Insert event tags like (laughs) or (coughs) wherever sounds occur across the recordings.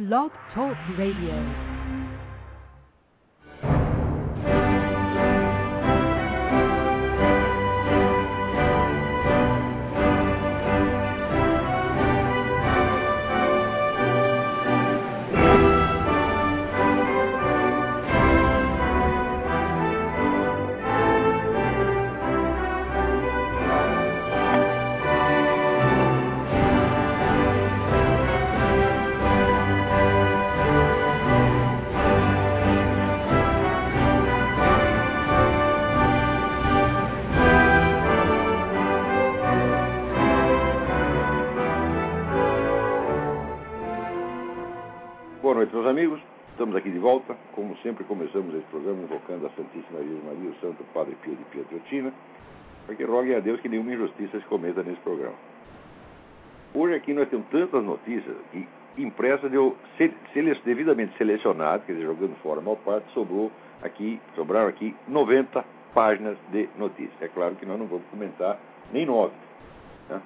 Blog Talk Radio. Sempre, começamos esse programa invocando a Santíssima Virgem Maria, o Santo Padre Pio de Pietrotina, para que roguem a Deus que nenhuma injustiça se cometa nesse programa. Hoje aqui nós temos tantas notícias e impressas, eu se- sele- devidamente selecionado, quer dizer, jogando fora a maior parte, sobrou aqui, sobraram aqui 90 páginas de notícias. É claro que nós não vamos comentar nem nove, né?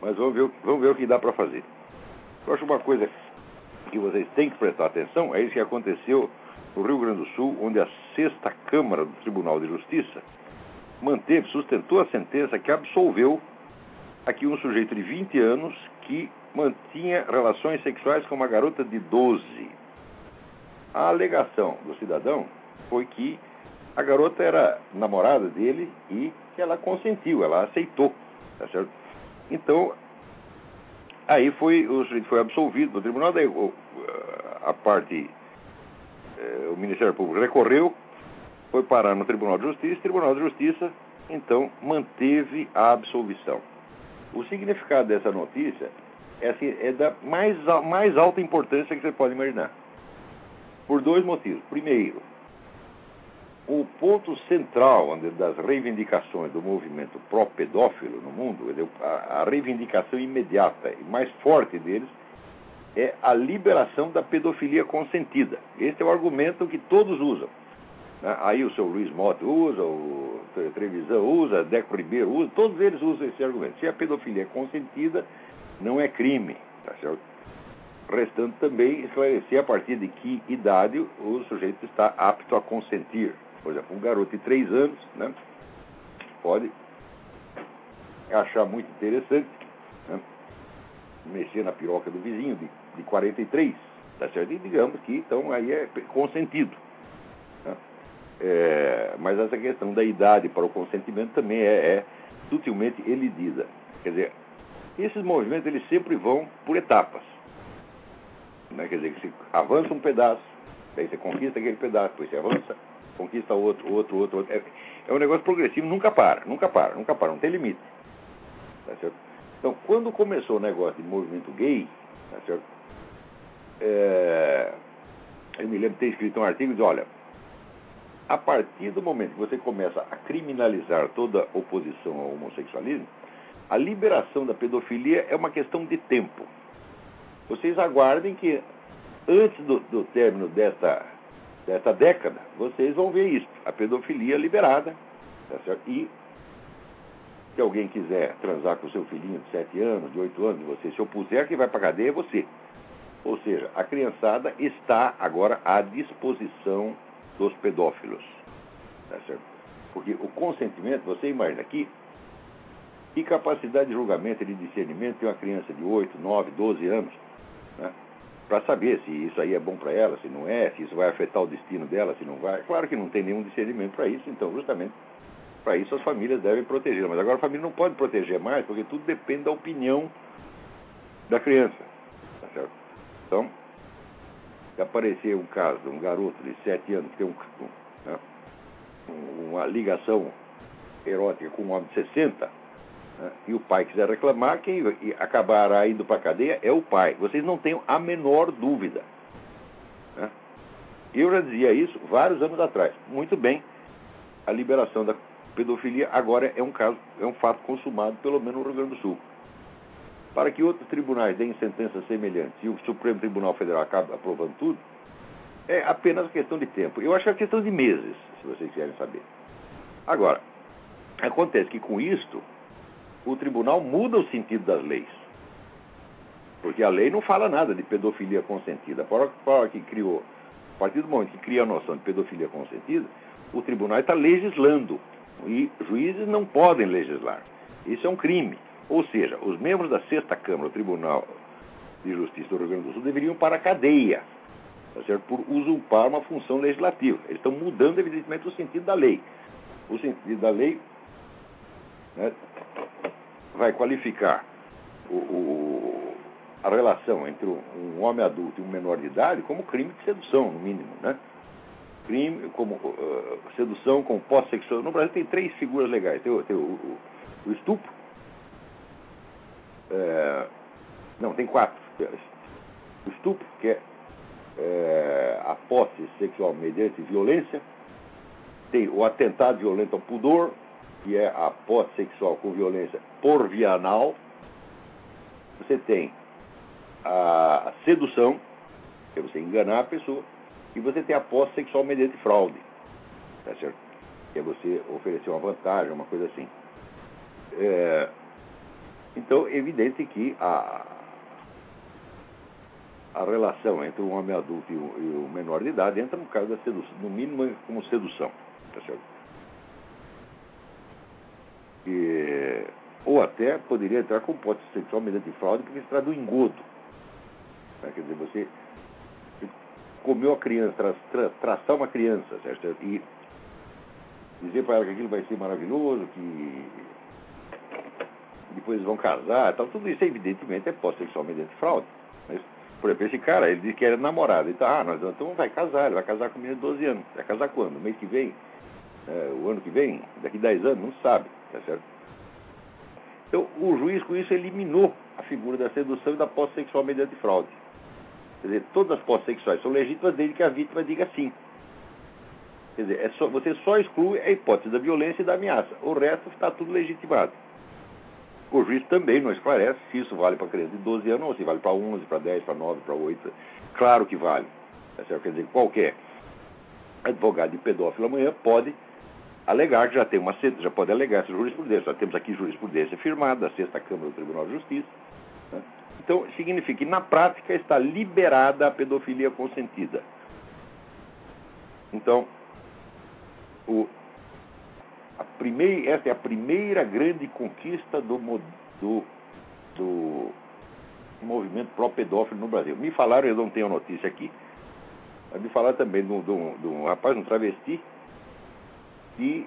mas vamos ver, vamos ver o que dá para fazer. Eu acho uma coisa que vocês têm que prestar atenção é isso que aconteceu no Rio Grande do Sul, onde a sexta Câmara do Tribunal de Justiça manteve, sustentou a sentença que absolveu aqui um sujeito de 20 anos que mantinha relações sexuais com uma garota de 12. A alegação do cidadão foi que a garota era namorada dele e que ela consentiu, ela aceitou, tá certo? Então, Aí foi, o sujeito foi absolvido do tribunal, daí a parte, eh, o Ministério Público recorreu, foi parar no Tribunal de Justiça, o Tribunal de Justiça, então, manteve a absolvição. O significado dessa notícia é, assim, é da mais, mais alta importância que você pode imaginar. Por dois motivos. Primeiro, o ponto central das reivindicações do movimento pró-pedófilo no mundo, a reivindicação imediata e mais forte deles é a liberação da pedofilia consentida. Esse é o argumento que todos usam. né? Aí o seu Luiz Motta usa, o Tre- Trevisan usa, Deco Ribeiro usa, todos eles usam esse argumento. Se a pedofilia é consentida, não é crime. Tá certo? Restando também esclarecer a partir de que idade o sujeito está apto a consentir. Por exemplo, um garoto de 3 anos né, pode achar muito interessante né, mexer na piroca do vizinho de, de 43. Tá certo? E digamos que então aí é consentido. né. É, mas essa questão da idade para o consentimento também é, é sutilmente elidida. Quer dizer, esses movimentos eles sempre vão por etapas. Né? Quer dizer, que você avança um pedaço, daí você conquista aquele pedaço, depois você avança, conquista outro, outro, outro, outro. É, é um negócio progressivo, nunca para, nunca para, nunca para, não tem limite. Tá certo? Então, quando começou o negócio de movimento gay, tá certo? É, eu me lembro de ter escrito um artigo de, olha, a partir do momento que você começa a criminalizar toda oposição ao homossexualismo, a liberação da pedofilia é uma questão de tempo. Vocês aguardem que antes do, do término desta, desta década, vocês vão ver isso, a pedofilia liberada, tá? E se alguém quiser transar com seu filhinho de 7 anos, de 8 anos, você se opuser, quem vai para cadeia é você. Ou seja, a criançada está agora à disposição dos pedófilos. Tá certo? Porque o consentimento, você imagina aqui, que capacidade de julgamento e de discernimento tem uma criança de 8, 9, 12 anos, né? para saber se isso aí é bom para ela, se não é, se isso vai afetar o destino dela, se não vai. Claro que não tem nenhum discernimento para isso, então, justamente para isso as famílias devem proteger. Mas agora a família não pode proteger mais, porque tudo depende da opinião da criança. Então, aparecer um caso de um garoto de 7 anos que tem um, né, uma ligação erótica com um homem de 60, né, e o pai quiser reclamar, quem acabará indo para a cadeia é o pai. Vocês não tenham a menor dúvida. Né? Eu já dizia isso vários anos atrás. Muito bem, a liberação da pedofilia agora é um caso, é um fato consumado, pelo menos no Rio Grande do Sul. Para que outros tribunais deem sentenças semelhantes e o Supremo Tribunal Federal acabe aprovando tudo, é apenas questão de tempo. Eu acho que é questão de meses, se vocês quiserem saber. Agora, acontece que com isto, o tribunal muda o sentido das leis. Porque a lei não fala nada de pedofilia consentida. A hora que criou, a partir do momento que cria a noção de pedofilia consentida, o tribunal está legislando. E juízes não podem legislar. Isso é um crime. Ou seja, os membros da sexta Câmara do Tribunal de Justiça do Rio Grande do Sul deveriam para a cadeia, tá certo? por usurpar uma função legislativa. Eles estão mudando, evidentemente, o sentido da lei. O sentido da lei né, vai qualificar o, o, a relação entre um homem adulto e um menor de idade como crime de sedução, no mínimo. Né? Crime como uh, sedução com posse sexual. No Brasil tem três figuras legais. Tem, tem o, o, estupro. É, não, tem quatro. O estupro, que é, é a posse sexual mediante violência. Tem o atentado violento ao pudor, que é a posse sexual com violência por via anal. Você tem a sedução, que é você enganar a pessoa, e você tem a posse sexual mediante fraude, tá certo? Que é você oferecer uma vantagem, uma coisa assim. É, então, é evidente que a, a relação entre um homem adulto e o, e o menor de idade entra no caso da sedução, no mínimo como sedução, tá? E, ou até poderia entrar com posse sexual mediante fraude, porque se trata do engodo. Né? Quer dizer, você comeu a criança, tra, tra, traçar uma criança, certo? E dizer para ela que aquilo vai ser maravilhoso, que depois vão casar, tal, tudo isso evidentemente é posse sexual mediante fraude. Mas, por exemplo, esse cara, ele disse que era namorado. Então, ah, nós, então vai casar, ele vai casar com menino de 12 anos. Vai casar quando? Mês que vem? É, o ano que vem? Daqui 10 anos? Não sabe, tá certo? Então, o juiz com isso eliminou a figura da sedução e da posse sexual mediante fraude. Quer dizer, todas as posses sexuais são legítimas desde que a vítima diga sim. Quer dizer, é só, você só exclui a hipótese da violência e da ameaça. O resto está tudo legitimado. O juiz também não esclarece se isso vale para criança de 12 anos ou se vale para 11, para 10, para 9, para 8. Claro que vale. Tá Quer dizer, qualquer advogado de pedófilo amanhã pode alegar que já tem uma já pode alegar essa jurisprudência. Já temos aqui jurisprudência firmada da sexta Câmara do Tribunal de Justiça. Né? Então, significa que na prática está liberada a pedofilia consentida. Então, o, primeira, essa é a primeira grande conquista do, do, do movimento pró-pedófilo no Brasil. Me falaram, eu não tenho notícia aqui, mas me falaram também de um rapaz, um travesti, que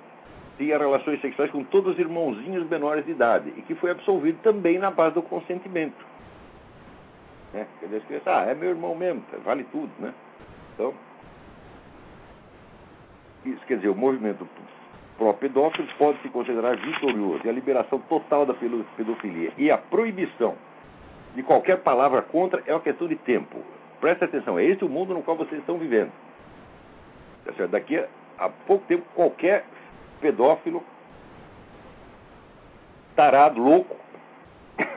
tinha relações sexuais com todos os irmãozinhos menores de idade e que foi absolvido também na base do consentimento. Né? Quer dizer, as crianças, ah, é meu irmão mesmo, vale tudo, né? Então, isso quer dizer, o movimento pró-pedófilo pode se considerar vitorioso e a liberação total da pedofilia e a proibição de qualquer palavra contra é uma questão de tempo. Preste atenção, é esse o mundo no qual vocês estão vivendo. Tá Daqui a pouco tempo, qualquer pedófilo tarado, louco, (coughs)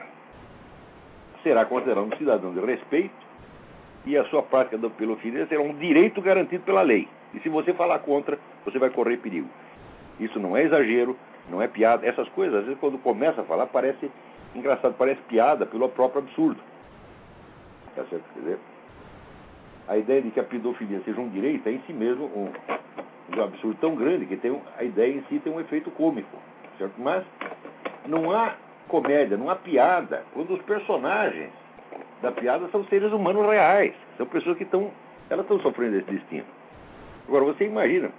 será considerado um cidadão de respeito e a sua prática da pedofilia será um direito garantido pela lei. E se você falar contra, você vai correr perigo. Isso não é exagero, não é piada. Essas coisas, às vezes, quando começa a falar, parece engraçado, parece piada pelo próprio absurdo. Tá certo? Quer dizer, a ideia de que a pedofilia seja um direito é em si mesmo um, um absurdo tão grande que tem, a ideia em si tem um efeito cômico. Certo? Mas não há comédia, não há piada, quando os personagens da piada são seres humanos reais. São pessoas que estão. Elas estão sofrendo esse destino. Agora, você imagina,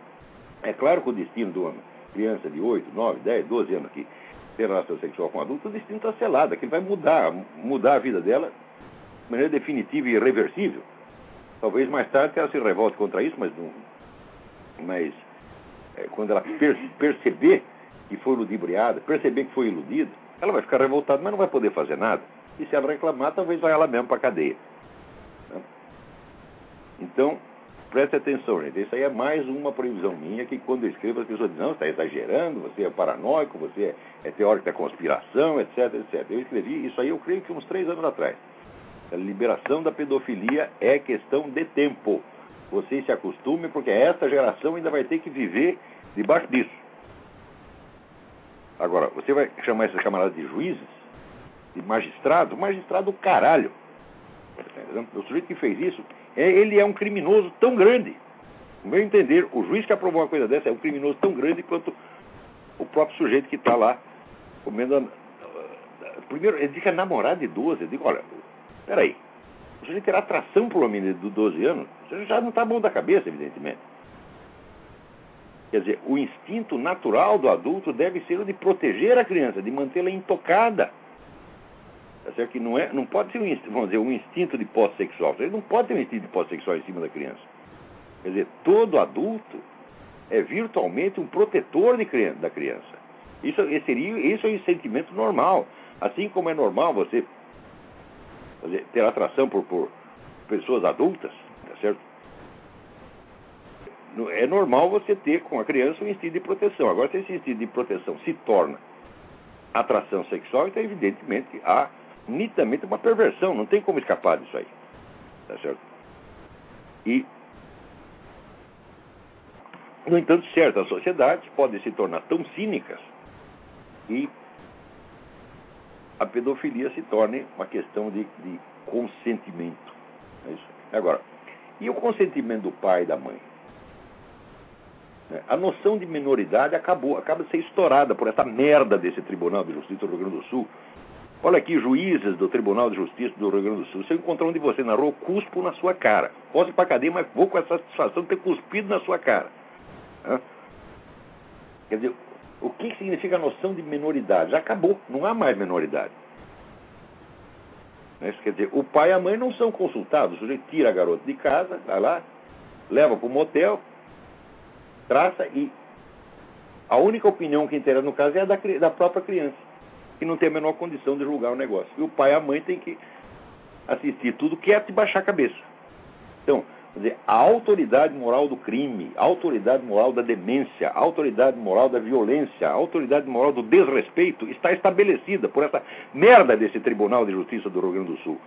é claro que o destino de uma criança de 8, 9, 10, 12 anos que tem relação sexual com um adulto, o destino está selado, que vai mudar, mudar a vida dela de maneira definitiva e irreversível. Talvez mais tarde ela se revolte contra isso, mas, não, mas é, quando ela per, perceber que foi ludibriada, perceber que foi iludida, ela vai ficar revoltada, mas não vai poder fazer nada. E se ela reclamar, talvez vá ela mesmo para a cadeia. Né? Então, preste atenção, gente. Isso aí é mais uma previsão minha que quando eu escrevo as pessoas dizem, não, você está exagerando, você é paranoico, você é, é teórico da conspiração, etc, etc. Eu escrevi isso aí, eu creio que uns três anos atrás. A liberação da pedofilia é questão de tempo. Vocês se acostumem, porque essa geração ainda vai ter que viver debaixo disso. Agora, você vai chamar esses camaradas de juízes, de magistrado? Magistrado, caralho. O sujeito que fez isso, é, ele é um criminoso tão grande. No meu entender, o juiz que aprovou uma coisa dessa é um criminoso tão grande quanto o próprio sujeito que está lá comendo. A... Primeiro, ele diz que é namorado de 12. Eu digo, olha, peraí. O sujeito terá atração por uma menina de 12 anos, você já não está bom da cabeça, evidentemente. Quer dizer, o instinto natural do adulto deve ser o de proteger a criança, de mantê-la intocada. Tá certo? Que não, é, não pode ser um, vamos dizer, um instinto de posse sexual. Ele não pode ter um instinto de posse sexual em cima da criança. Quer dizer, todo adulto é virtualmente um protetor de criança, da criança. Isso, seria, isso é um sentimento normal. Assim como é normal você dizer, ter atração por, por pessoas adultas, tá certo? É normal você ter com a criança um instinto de proteção. Agora, se esse instinto de proteção se torna atração sexual, então, evidentemente, há nitidamente uma perversão. Não tem como escapar disso aí. Tá certo? E, no entanto, certas sociedades podem se tornar tão cínicas e a pedofilia se torne uma questão de, de consentimento. É isso. Agora, e o consentimento do pai e da mãe? É, a noção de minoridade acabou, acaba de ser estourada por essa merda desse Tribunal de Justiça do Rio Grande do Sul. Olha aqui, juízes do Tribunal de Justiça do Rio Grande do Sul. Se eu encontrar um de você na rua, cuspo na sua cara. Posso ir para cadeia, mas vou com essa satisfação de ter cuspido na sua cara. Quer dizer, o que significa a noção de minoridade? Já acabou, não há mais minoridade. Isso quer dizer, o pai e a mãe não são consultados. O sujeito tira a garota de casa, vai lá, leva para o motel, traça e a única opinião que interessa no caso é a da, da própria criança, que não tem a menor condição de julgar o negócio. E o pai e a mãe têm que assistir tudo quieto e baixar a cabeça. Então, dizer, a autoridade moral do crime, a autoridade moral da demência, a autoridade moral da violência, a autoridade moral do desrespeito está estabelecida por essa merda desse Tribunal de Justiça do Rio Grande do Sul.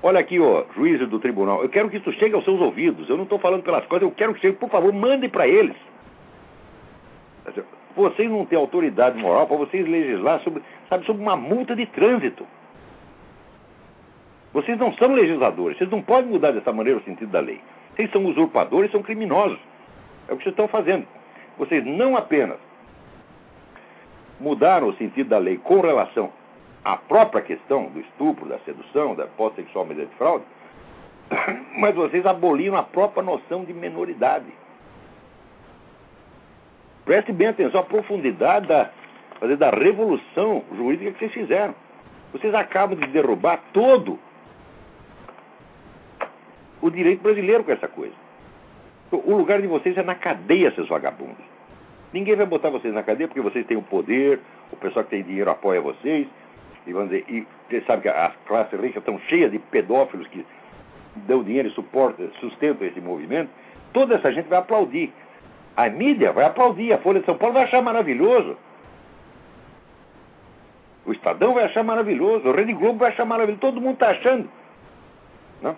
Olha aqui, ó, juízes do tribunal, eu quero que isso chegue aos seus ouvidos. Eu não estou falando pelas coisas, eu quero que chegue, por favor, mande para eles. Vocês não têm autoridade moral para vocês legislar sobre, sabe, sobre uma multa de trânsito. Vocês não são legisladores, vocês não podem mudar dessa maneira o sentido da lei. Vocês são usurpadores, são criminosos. É o que vocês estão fazendo. Vocês não apenas mudaram o sentido da lei com relação à própria questão do estupro, da sedução, da posse sexual mediante fraude, (coughs) mas vocês aboliram a própria noção de menoridade. Preste bem atenção à profundidade da, da revolução jurídica que vocês fizeram. Vocês acabam de derrubar todo o direito brasileiro com essa coisa. O lugar de vocês é na cadeia, seus vagabundos. Ninguém vai botar vocês na cadeia porque vocês têm o poder, o pessoal que tem dinheiro apoia vocês. E vamos dizer, e você sabe que as classes ricas estão cheias de pedófilos que dão dinheiro e suportam, sustentam esse movimento. Toda essa gente vai aplaudir. A mídia vai aplaudir, a Folha de São Paulo vai achar maravilhoso. O Estadão vai achar maravilhoso, o Rede Globo vai achar maravilhoso, todo mundo está achando. Não?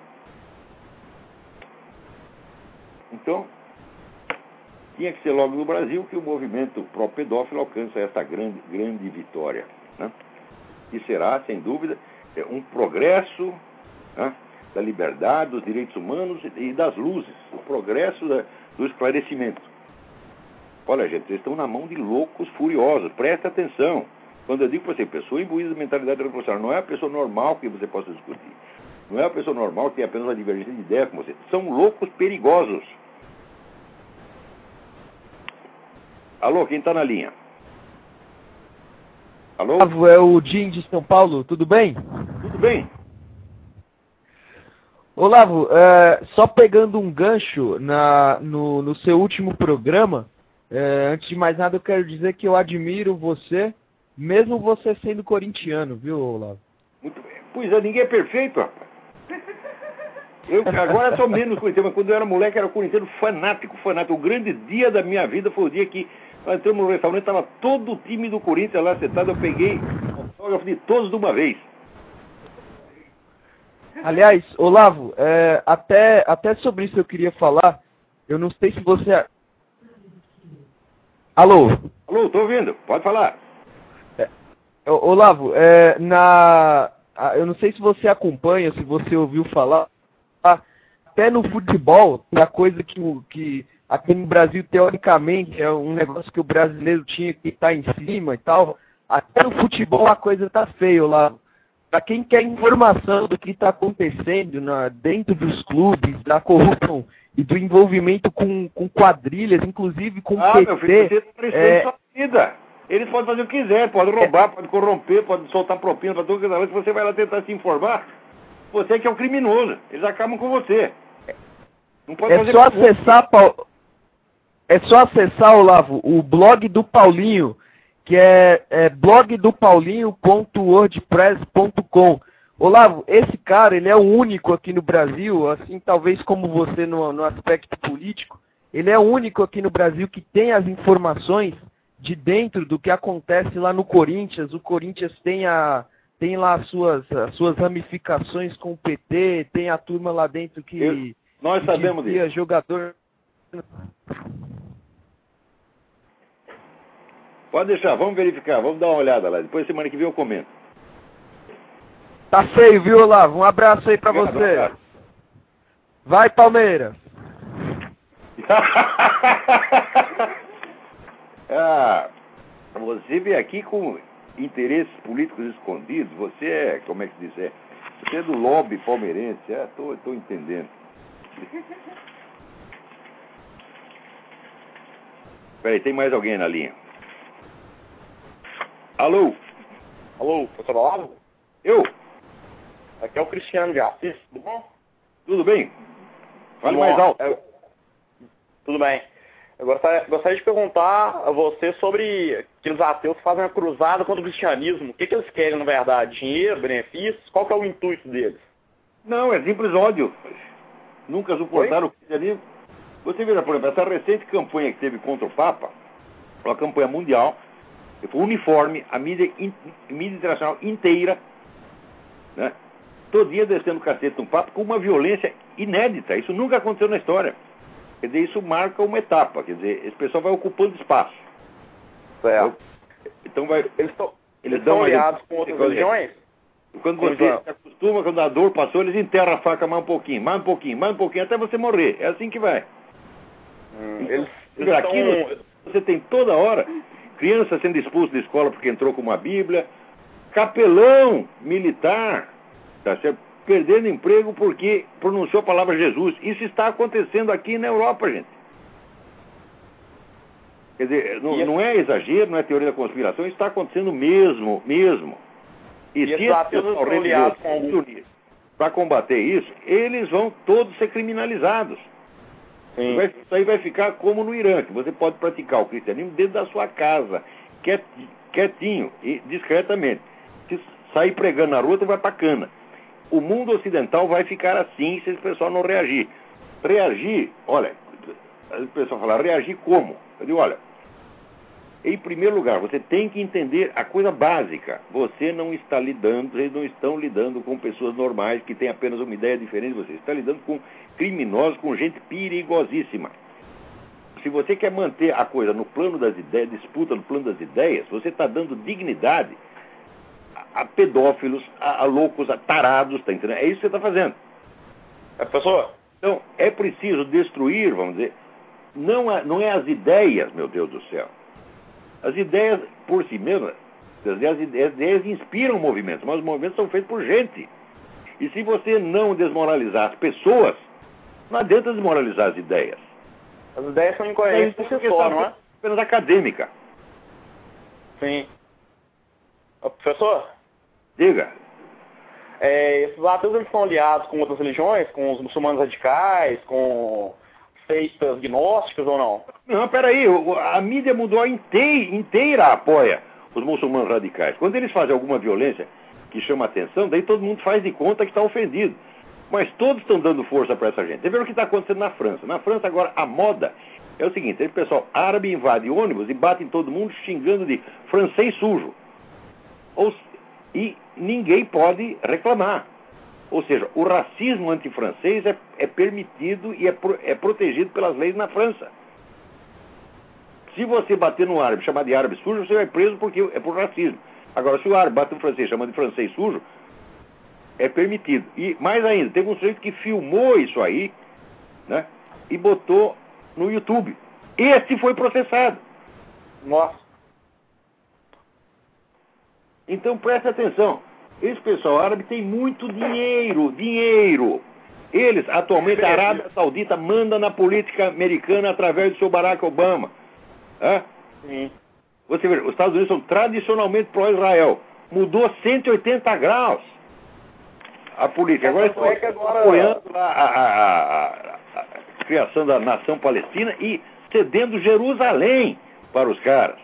Então, tinha que ser logo no Brasil que o movimento pró-pedófilo alcança essa grande, grande vitória. Né? E será, sem dúvida, é um progresso né, da liberdade, dos direitos humanos e das luzes, o progresso da, do esclarecimento. Olha, gente, vocês estão na mão de loucos furiosos. Presta atenção. Quando eu digo para você, pessoa imbuída da mentalidade revolucionária, não é a pessoa normal que você possa discutir. Não é a pessoa normal que tem apenas uma divergência de ideia com você. São loucos perigosos. Alô, quem está na linha? Alô? É o Jim de São Paulo, tudo bem? Tudo bem. Olavo, é, só pegando um gancho na, no, no seu último programa, é, antes de mais nada, eu quero dizer que eu admiro você, mesmo você sendo corintiano, viu, Olavo? Muito bem. Pois é, ninguém é perfeito, rapaz. Eu agora sou menos corintiano, mas quando eu era moleque era corintiano fanático, fanático. O grande dia da minha vida foi o dia que nós entramos no restaurante, estava todo o time do Corinthians lá sentado, eu peguei autógrafo de todos de uma vez. Aliás, Olavo, é, até, até sobre isso eu queria falar. Eu não sei se você Alô? Alô, tô ouvindo, pode falar. É, Olavo, é, na, eu não sei se você acompanha, se você ouviu falar, até no futebol, a coisa que, que aqui no Brasil, teoricamente, é um negócio que o brasileiro tinha que estar em cima e tal, até no futebol a coisa tá feio lá. Para quem quer informação do que está acontecendo na, dentro dos clubes, da corrupção e do envolvimento com, com quadrilhas, inclusive com ah, PT. Meu filho, você tá é... sua vida. Eles podem fazer o que quiser, podem roubar, é... podem corromper, podem soltar propina para todo mundo. Se você vai lá tentar se informar, você é que é o criminoso. Eles acabam com você. Não pode é só acessar, Paulo. É só acessar, Olavo, o blog do Paulinho, que é, é blogdopaulinho.wordpress.com. Olavo, esse cara, ele é o único aqui no Brasil, assim, talvez como você no, no aspecto político, ele é o único aqui no Brasil que tem as informações de dentro do que acontece lá no Corinthians. O Corinthians tem, a, tem lá as suas, as suas ramificações com o PT, tem a turma lá dentro que. Eu, nós sabemos disso. jogador. Pode deixar, vamos verificar, vamos dar uma olhada lá. Depois semana que vem eu comento. Tá feio, viu, Olavo? Um abraço aí pra você. Vai, Palmeiras. (laughs) ah, você vem aqui com interesses políticos escondidos. Você é, como é que se diz? É, você é do lobby palmeirense. É, tô, tô entendendo. (laughs) Peraí, tem mais alguém na linha? Alô? Alô, professor Olavo? Eu? Aqui é o Cristiano de Assis, tudo bom? Tudo bem? Fale mais alto. É... Tudo bem. Eu gostaria, gostaria, de perguntar a você sobre aqueles ateus que fazem uma cruzada contra o cristianismo. O que, que eles querem, na verdade? Dinheiro, benefícios? Qual que é o intuito deles? Não, é simples ódio. Nunca suportaram Oi? o cristianismo. Você veja, por exemplo, essa recente campanha que teve contra o Papa, uma campanha mundial, foi uniforme, a mídia, a mídia internacional inteira, né? todo dia descendo o cacete no papo com uma violência inédita. Isso nunca aconteceu na história. Quer dizer, isso marca uma etapa. Quer dizer, esse pessoal vai ocupando espaço. Certo. Então vai. Eles estão eles estão aliados com outras religiões? Quando você se acostuma, quando a dor passou, eles enterram a faca mais um pouquinho, mais um pouquinho, mais um pouquinho, até você morrer. É assim que vai. Hum, eles, eles Aquilo, estão... você tem toda hora criança sendo expulso da escola porque entrou com uma Bíblia, capelão militar Tá certo? Perdendo emprego porque pronunciou a palavra Jesus. Isso está acontecendo aqui na Europa, gente. Quer dizer, não, não é exagero, não é teoria da conspiração, isso está acontecendo mesmo, mesmo. E, e se esse pessoal religioso para combater isso, eles vão todos ser criminalizados. Vai, isso aí vai ficar como no Irã, que você pode praticar o cristianismo dentro da sua casa, quietinho e discretamente. Se sair pregando na rua, tu vai para cana o mundo ocidental vai ficar assim se esse pessoal não reagir. Reagir, olha, o pessoal fala, reagir como? Eu digo, olha, em primeiro lugar, você tem que entender a coisa básica. Você não está lidando, vocês não estão lidando com pessoas normais que têm apenas uma ideia diferente de você. Você está lidando com criminosos, com gente perigosíssima. Se você quer manter a coisa no plano das ideias, disputa no plano das ideias, você está dando dignidade a pedófilos, a, a loucos, a tarados, tá entendendo? É isso que você está fazendo. É, professor? Então, é preciso destruir, vamos dizer, não, é, não é as ideias, meu Deus do céu. As ideias por si mesmas, as ideias, as ideias inspiram movimentos, mas os movimentos são feitos por gente. E se você não desmoralizar as pessoas, não adianta desmoralizar as ideias. As ideias são incoerentes por si só, não é? Apenas acadêmica. Sim. professor? Diga. É, esses ateus eles são aliados com outras religiões, com os muçulmanos radicais, com seitas gnósticas ou não? Não, peraí, a mídia mundial inteira, inteira apoia os muçulmanos radicais. Quando eles fazem alguma violência que chama atenção, daí todo mundo faz de conta que está ofendido. Mas todos estão dando força para essa gente. Você vê o que está acontecendo na França. Na França agora a moda é o seguinte, o pessoal árabe invade ônibus e bate em todo mundo xingando de francês sujo. Ou, e ninguém pode reclamar. Ou seja, o racismo antifrancês é, é permitido e é, pro, é protegido pelas leis na França. Se você bater no árabe, chamar de árabe sujo, você vai preso porque é por racismo. Agora, se o árabe bate no francês, chama de francês sujo, é permitido. E mais ainda, teve um sujeito que filmou isso aí, né? E botou no YouTube. Esse foi processado. Nossa. Então preste atenção. Esse pessoal árabe tem muito dinheiro, dinheiro. Eles, atualmente, a Arábia Saudita manda na política americana através do seu Barack Obama. É? Sim. Você vê, os Estados Unidos são tradicionalmente pró-Israel. Mudou 180 graus a política. Agora estão é agora- apoiando a, a- a- a- criação da nação palestina e cedendo Jerusalém para os caras.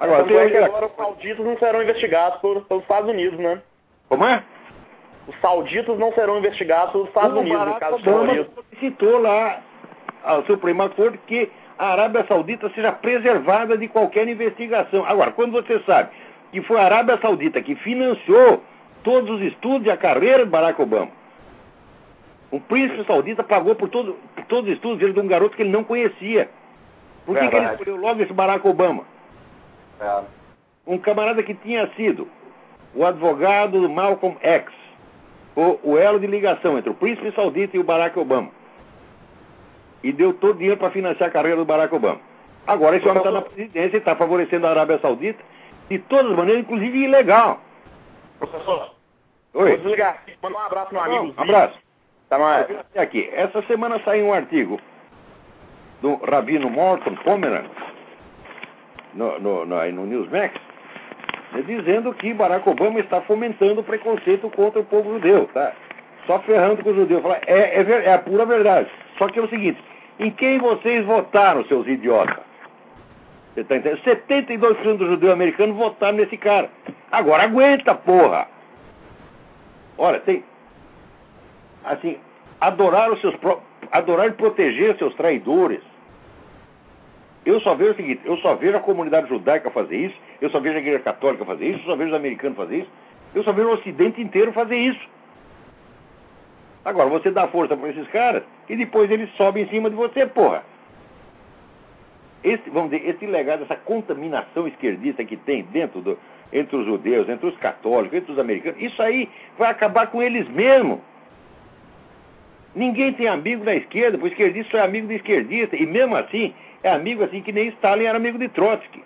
Agora, Tanto é tem que agora os sauditas não serão investigados por- pelos Estados Unidos, né? Como é? Os sauditas não serão investigados pelos Estados o Unidos, no caso de terrorismo. solicitou lá ao Suprema Corte que a Arábia Saudita seja preservada de qualquer investigação. Agora, quando você sabe que foi a Arábia Saudita que financiou todos os estudos e a carreira de Barack Obama, o príncipe saudita pagou por, todo, por todos os estudos dele de um garoto que ele não conhecia. Por que, que ele escolheu logo esse Barack Obama? É. um camarada que tinha sido o advogado do Malcolm X, o, o elo de ligação entre o príncipe saudita e o Barack Obama. E deu todo o dinheiro para financiar a carreira do Barack Obama. Agora esse homem está na presidência e está favorecendo a Arábia Saudita de todas as maneiras, inclusive ilegal. Professor, vou Oi. desligar aqui. Manda um abraço meu amigo. Um abraço. Tá mais. Aqui, essa semana saiu um artigo do Rabino Morton Pomeran no, no, no, no Newsmax, né, dizendo que Barack Obama está fomentando o preconceito contra o povo judeu, tá? Só ferrando com os judeus. Fala, É, é, é a pura verdade. Só que é o seguinte, em quem vocês votaram, seus idiotas? Você tá entendendo? 72% dos judeus americanos votaram nesse cara. Agora aguenta, porra! Olha, tem, assim, adorar os seus adorar e proteger seus traidores. Eu só vejo o seguinte, eu só vejo a comunidade judaica fazer isso, eu só vejo a igreja católica fazer isso, eu só vejo os americanos fazer isso, eu só vejo o ocidente inteiro fazer isso. Agora, você dá força para esses caras e depois eles sobem em cima de você, porra. Esse, vamos dizer, esse legado, essa contaminação esquerdista que tem dentro do, entre os judeus, entre os católicos, entre os americanos, isso aí vai acabar com eles mesmos. Ninguém tem amigo da esquerda, porque o esquerdista só é amigo do esquerdista. E mesmo assim, é amigo assim que nem Stalin era amigo de Trotsky.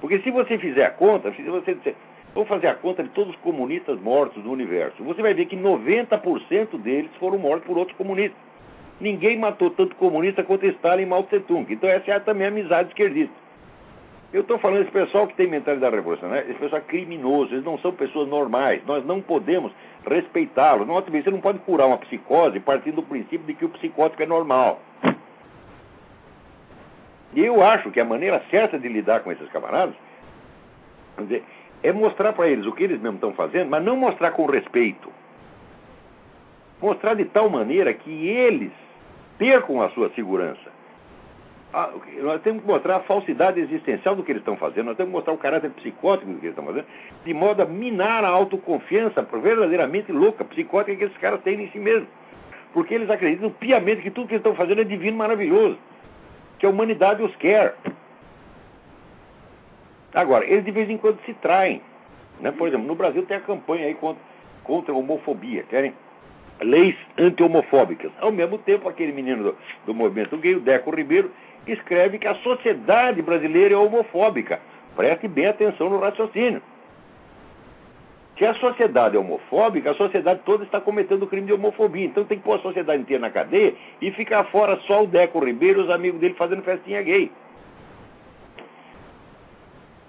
Porque se você fizer a conta, se você disser, vou fazer a conta de todos os comunistas mortos do universo, você vai ver que 90% deles foram mortos por outros comunistas. Ninguém matou tanto comunista quanto Stalin e Mao Tse Tung. Então essa é também a amizade esquerdista. Eu estou falando desse pessoal que tem mentalidade revolucionária, esse pessoal é criminoso, eles não são pessoas normais, nós não podemos respeitá-los. Você não pode curar uma psicose partindo do princípio de que o psicótico é normal. E eu acho que a maneira certa de lidar com esses camaradas dizer, é mostrar para eles o que eles mesmos estão fazendo, mas não mostrar com respeito. Mostrar de tal maneira que eles percam a sua segurança. Ah, nós temos que mostrar a falsidade existencial do que eles estão fazendo, nós temos que mostrar o caráter psicótico do que eles estão fazendo, de modo a minar a autoconfiança verdadeiramente louca, psicótica que esses caras têm em si mesmos. Porque eles acreditam piamente que tudo que eles estão fazendo é divino maravilhoso, que a humanidade os quer. Agora, eles de vez em quando se traem. Né? Por exemplo, no Brasil tem a campanha aí contra, contra a homofobia, querem leis anti-homofóbicas. Ao mesmo tempo, aquele menino do, do movimento gay, o Deco Ribeiro, escreve que a sociedade brasileira é homofóbica. Preste bem atenção no raciocínio. Se a sociedade é homofóbica, a sociedade toda está cometendo crime de homofobia. Então tem que pôr a sociedade inteira na cadeia e ficar fora só o Deco Ribeiro e os amigos dele fazendo festinha gay.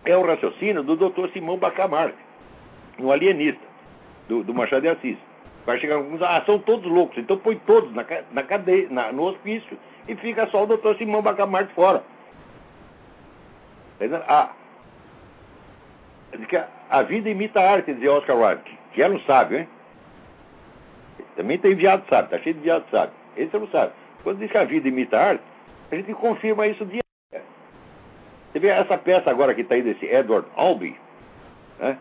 É o raciocínio do Dr. Simão Bacamarte, um alienista, do, do Machado de Assis. Vai chegar alguns, ah, são todos loucos, então põe todos na, na cadeia, na- no hospício e fica só o doutor Simão Bacamarte fora. Entendendo? Ah, a, vida imita a arte, dizia Oscar Wilde, que, era um sábio, hein? Também tem viado sábio, tá cheio de viado sábio. Esse era um sábio. Quando diz que a vida imita a arte, a gente confirma isso dia. Você vê essa peça agora que está aí desse Edward Albee, né?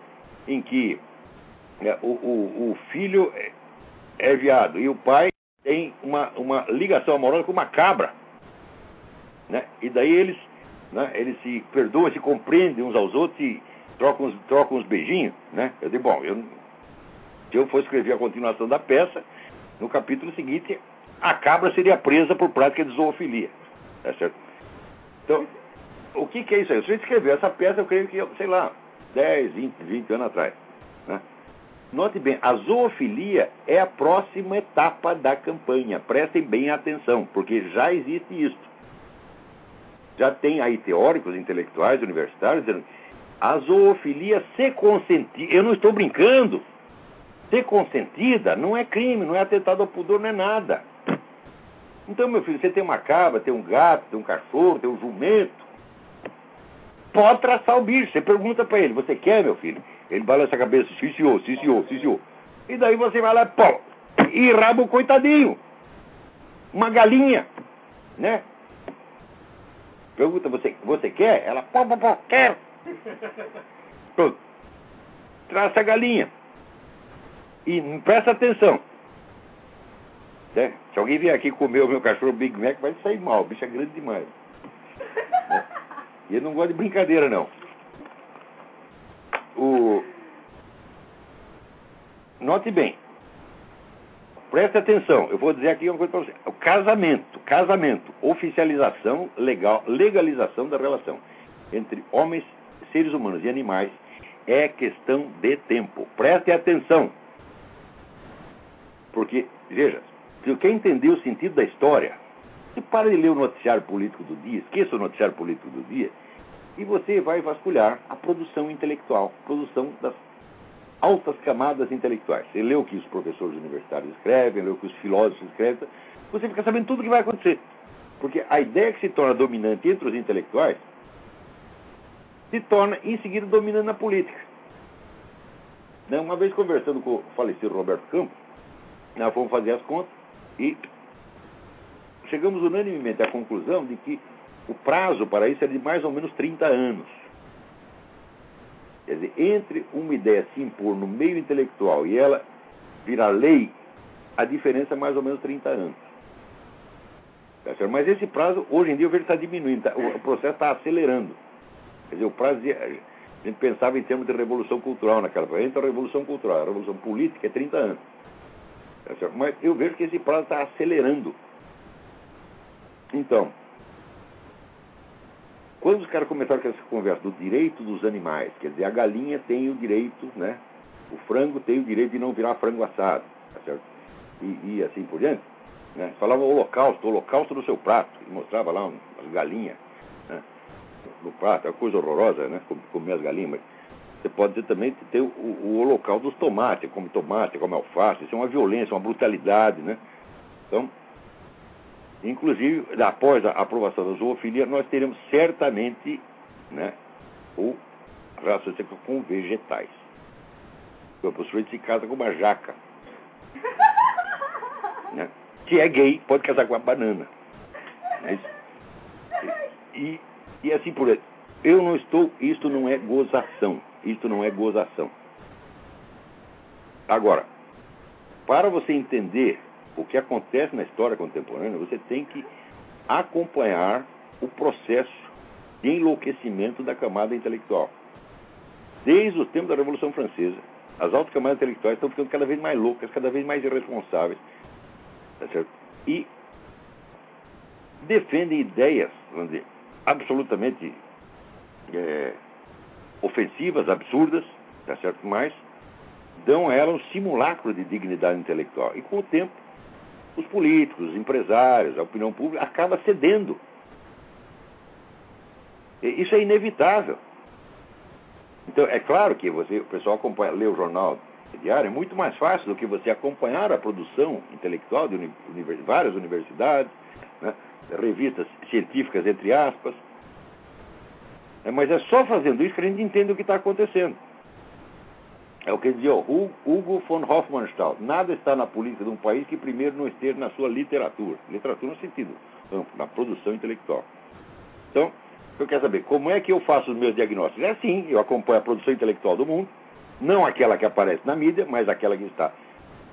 em que o, o, o filho é, é viado e o pai tem uma, uma ligação amorosa com uma cabra. Né? E daí eles, né, eles se perdoam, se compreendem uns aos outros e trocam uns, trocam uns beijinhos. Né? Eu digo, bom, eu, Se eu for escrever a continuação da peça, no capítulo seguinte, a cabra seria presa por prática de zoofilia. Tá certo? Então, o que, que é isso aí? Se eu escrever essa peça, eu creio que, sei lá, 10, 20, 20 anos atrás. Né? Note bem, a zoofilia é a próxima etapa da campanha. Prestem bem atenção, porque já existe isso. Já tem aí teóricos, intelectuais, universitários dizendo a zoofilia ser consentida. Eu não estou brincando. Ser consentida não é crime, não é atentado ao pudor, não é nada. Então, meu filho, você tem uma cabra, tem um gato, tem um cachorro, tem um jumento. Pode traçar o bicho. Você pergunta para ele, você quer, meu filho? Ele balança a cabeça, sim senhor, sim senhor, sim senhor. E daí você vai lá, pô, e rabo coitadinho. Uma galinha, né? Pergunta, você, você quer? Ela, pô, pô, pô, quero. (laughs) Pronto. Traça a galinha. E presta atenção. Né? Se alguém vier aqui comer o meu cachorro Big Mac, vai sair mal. O bicho é grande demais. Né? (laughs) E ele não gosta de brincadeira, não. O... Note bem. Preste atenção. Eu vou dizer aqui uma coisa para você. O casamento, casamento, oficialização legal, legalização da relação entre homens, seres humanos e animais é questão de tempo. Preste atenção. Porque, veja, se quer entender o sentido da história, você para de ler o noticiário político do dia, esqueça o noticiário político do dia, e você vai vasculhar a produção intelectual, produção das altas camadas intelectuais. Você lê o que os professores universitários escrevem, lê o que os filósofos escrevem, você fica sabendo tudo o que vai acontecer. Porque a ideia que se torna dominante entre os intelectuais se torna, em seguida, dominante na política. Né, uma vez conversando com o falecido Roberto Campos, nós fomos fazer as contas e chegamos unanimemente à conclusão de que o prazo para isso é de mais ou menos 30 anos. Quer dizer, entre uma ideia se impor no meio intelectual e ela virar lei, a diferença é mais ou menos 30 anos. Tá Mas esse prazo, hoje em dia, eu vejo que está diminuindo, tá, o processo está acelerando. Quer dizer, o prazo, de, a gente pensava em termos de revolução cultural naquela época. Entra a revolução cultural, a revolução política é 30 anos. Tá Mas eu vejo que esse prazo está acelerando. Então, quando os caras começaram com essa conversa do direito dos animais, quer dizer, a galinha tem o direito, né? O frango tem o direito de não virar frango assado, tá certo? E, e assim por diante. Né? Falava o holocausto, o holocausto do seu prato. E mostrava lá umas galinhas né? no prato, é uma coisa horrorosa, né? Comer as galinhas, mas você pode ter também ter o, o, holocausto dos tomates, come tomate, come alface, isso é uma violência, uma brutalidade, né? Então, Inclusive, após a aprovação da zoofilia, nós teremos certamente né, o sexual com vegetais. O sujeito se casa com uma jaca. Né? Se é gay, pode casar com uma banana. Né? E, e assim por aí. Eu não estou. Isto não é gozação. Isto não é gozação. Agora, para você entender o que acontece na história contemporânea, você tem que acompanhar o processo de enlouquecimento da camada intelectual. Desde o tempo da Revolução Francesa, as altas camadas intelectuais estão ficando cada vez mais loucas, cada vez mais irresponsáveis. Tá e defendem ideias, vamos dizer, absolutamente é, ofensivas, absurdas, tá certo? mas dão a ela um simulacro de dignidade intelectual. E com o tempo, os políticos, os empresários, a opinião pública acaba cedendo. Isso é inevitável. Então, é claro que você, o pessoal acompanha, lê o jornal diário, é muito mais fácil do que você acompanhar a produção intelectual de univers, várias universidades, né, revistas científicas, entre aspas. É, mas é só fazendo isso que a gente entende o que está acontecendo. É o que dizia Hugo von Hofmannsthal. Nada está na política de um país que primeiro não esteja na sua literatura. Literatura no sentido amplo, na produção intelectual. Então, eu quero saber, como é que eu faço os meus diagnósticos? É assim, eu acompanho a produção intelectual do mundo, não aquela que aparece na mídia, mas aquela que está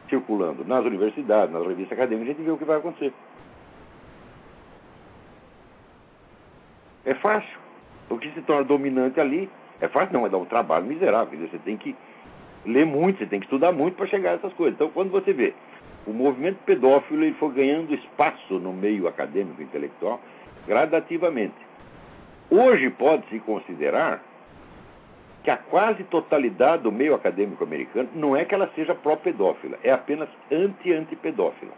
circulando nas universidades, nas revistas acadêmicas, a gente vê o que vai acontecer. É fácil. O que se torna dominante ali é fácil, não, é dar um trabalho miserável. Você tem que ler muito, você tem que estudar muito para chegar a essas coisas. Então, quando você vê o movimento pedófilo, ele foi ganhando espaço no meio acadêmico intelectual gradativamente. Hoje pode-se considerar que a quase totalidade do meio acadêmico americano não é que ela seja pró-pedófila, é apenas anti-antipedófila.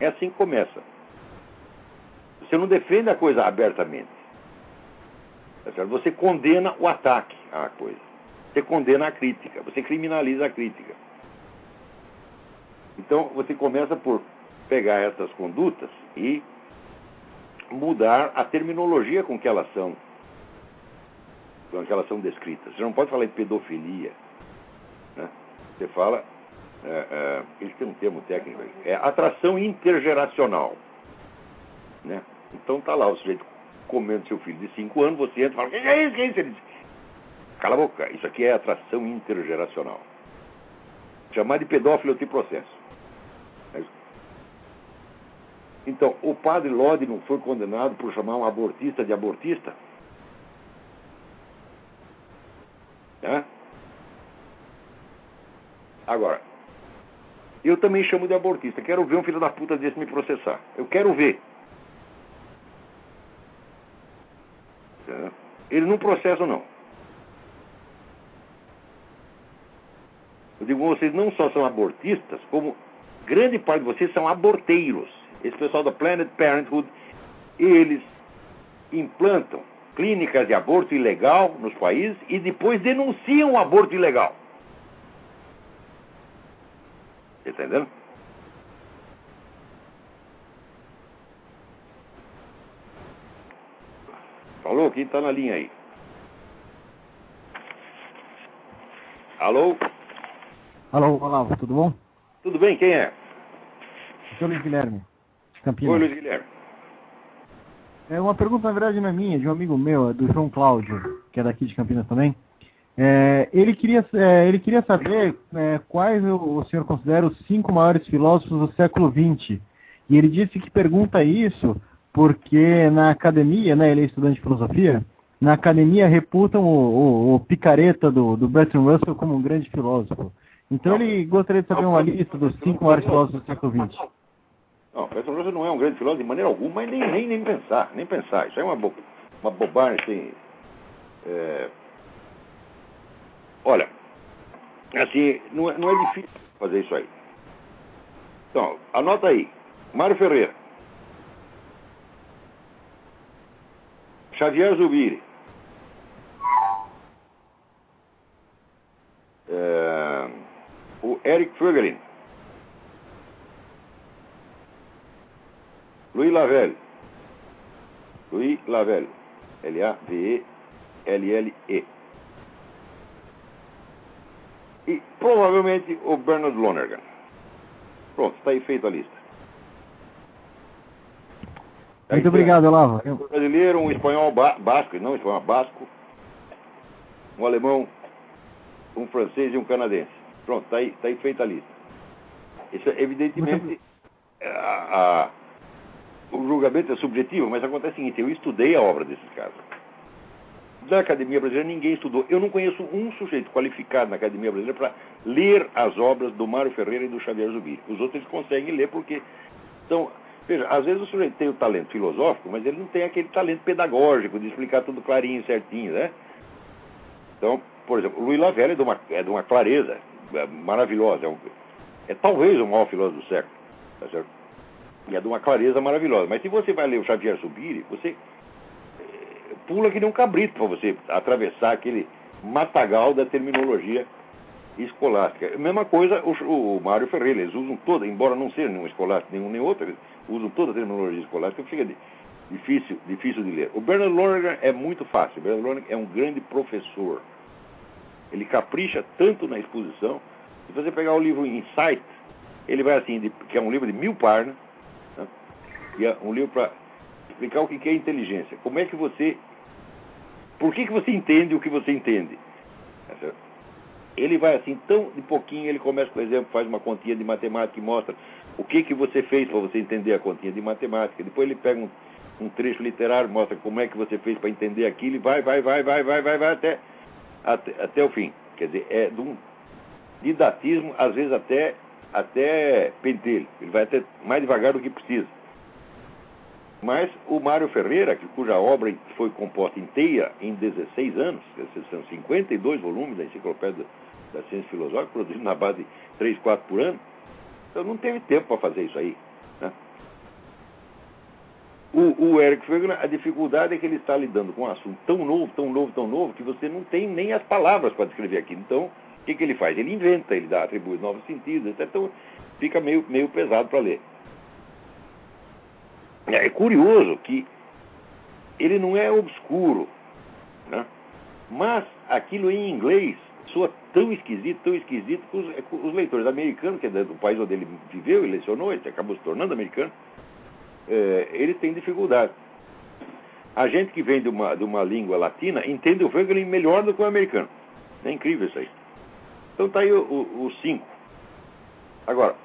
É assim que começa. Você não defende a coisa abertamente. Tá você condena o ataque à coisa. Você condena a crítica. Você criminaliza a crítica. Então, você começa por pegar essas condutas e mudar a terminologia com que elas são com que elas são descritas. Você não pode falar em pedofilia. Né? Você fala. É, é, eles têm um termo técnico aí. É atração intergeracional. Né? Então tá lá o sujeito comendo seu filho de 5 anos, você entra e fala, que é isso, que é isso? Ele diz, cala a boca, isso aqui é atração intergeracional. Chamar de pedófilo eu te processo. É então, o padre Lodi não foi condenado por chamar um abortista de abortista? É? Agora, eu também chamo de abortista. Quero ver um filho da puta desse me processar. Eu quero ver. Eles não processam, não. Digo, vocês não só são abortistas, como grande parte de vocês são aborteiros. Esse pessoal da Planet Parenthood, eles implantam clínicas de aborto ilegal nos países e depois denunciam o aborto ilegal. Entendendo? Falou? Quem está na linha aí? Alô? Alô, Olavo, tudo bom? Tudo bem, quem é? Aqui é o Luiz Guilherme, de Campinas. Oi, Luiz Guilherme. É uma pergunta, na verdade, não é minha, de um amigo meu, é do João Cláudio, que é daqui de Campinas também. É, ele, queria, é, ele queria saber é, quais o, o, senhor considera os cinco maiores filósofos do século XX. E ele disse que pergunta isso porque na academia, né, ele é estudante de filosofia, na academia reputam o, o, o picareta do, do Bertrand Russell como um grande filósofo. Então ele gostaria de saber uma lista dos cinco maiores filósofos do século XX. Não, Russell não é um grande filósofo de maneira alguma, nem, nem, nem pensar, nem pensar. Isso é uma, bo uma bobagem, assim. É... Olha, assim, não é, não é difícil fazer isso aí. Então, anota aí. Mário Ferreira. Xavier Zubiri. É, o Eric Fögelin. Louis Lavelle. Louis Lavelle. L-A-V-E-L-L-E. E provavelmente o Bernard Lonergan. Pronto, está aí feita a lista. Muito obrigado, Olavo. Um brasileiro, um espanhol basco, não espanhol, basco, um alemão, um francês e um canadense. Pronto, está aí, tá aí feita a lista. Isso, evidentemente, a, a, o julgamento é subjetivo, mas acontece o seguinte, eu estudei a obra desses caras. Da Academia Brasileira ninguém estudou. Eu não conheço um sujeito qualificado na Academia Brasileira para ler as obras do Mário Ferreira e do Xavier Zubiri. Os outros eles conseguem ler porque são Veja, às vezes o sujeito tem o talento filosófico, mas ele não tem aquele talento pedagógico de explicar tudo clarinho, certinho, né? Então, por exemplo, o Luiz Lavelle é de uma, é de uma clareza é maravilhosa. É, um, é, talvez o maior filósofo do século, tá certo? E é de uma clareza maravilhosa. Mas se você vai ler o Xavier Subiri, você é, pula que nem um cabrito para você atravessar aquele matagal da terminologia escolástica. Mesma coisa o, o Mário Ferreira, eles usam toda, embora não seja nenhum escolástico, nenhum nem outro, eles usam toda a terminologia escolástica, fica difícil, difícil de ler. O Bernard Lonergan é muito fácil, o Bernard Lonergan é um grande professor. Ele capricha tanto na exposição, se você pegar o livro Insight, ele vai assim, de, que é um livro de mil páginas, né? e é um livro para explicar o que é inteligência. Como é que você. Por que, que você entende o que você entende? Tá? Ele vai assim, tão de pouquinho, ele começa, por exemplo, faz uma continha de matemática e mostra o que, que você fez para você entender a continha de matemática. Depois ele pega um, um trecho literário, mostra como é que você fez para entender aquilo e vai, vai, vai, vai, vai, vai, vai até, até, até o fim. Quer dizer, é de um, didatismo, às vezes até, até pentelho. Ele vai até mais devagar do que precisa. Mas o Mário Ferreira, cuja obra foi composta inteira em 16 anos, são 52 volumes da Enciclopédia da Ciência Filosófica, produzido na base de 3, 4 por ano, então não teve tempo para fazer isso aí. O, o Eric Fegner, a dificuldade é que ele está lidando com um assunto tão novo, tão novo, tão novo, que você não tem nem as palavras para descrever aquilo. Então, o que, que ele faz? Ele inventa, ele dá, atribui novos sentidos, etc. Então, fica meio, meio pesado para ler. É curioso que ele não é obscuro, né? mas aquilo em inglês soa tão esquisito, tão esquisito que os, os leitores americanos, que é do país onde ele viveu e lecionou, ele acabou se tornando americano, é, eles têm dificuldade. A gente que vem de uma, de uma língua latina entende o Franklin melhor do que o americano. É incrível isso aí. Então está aí os cinco. Agora,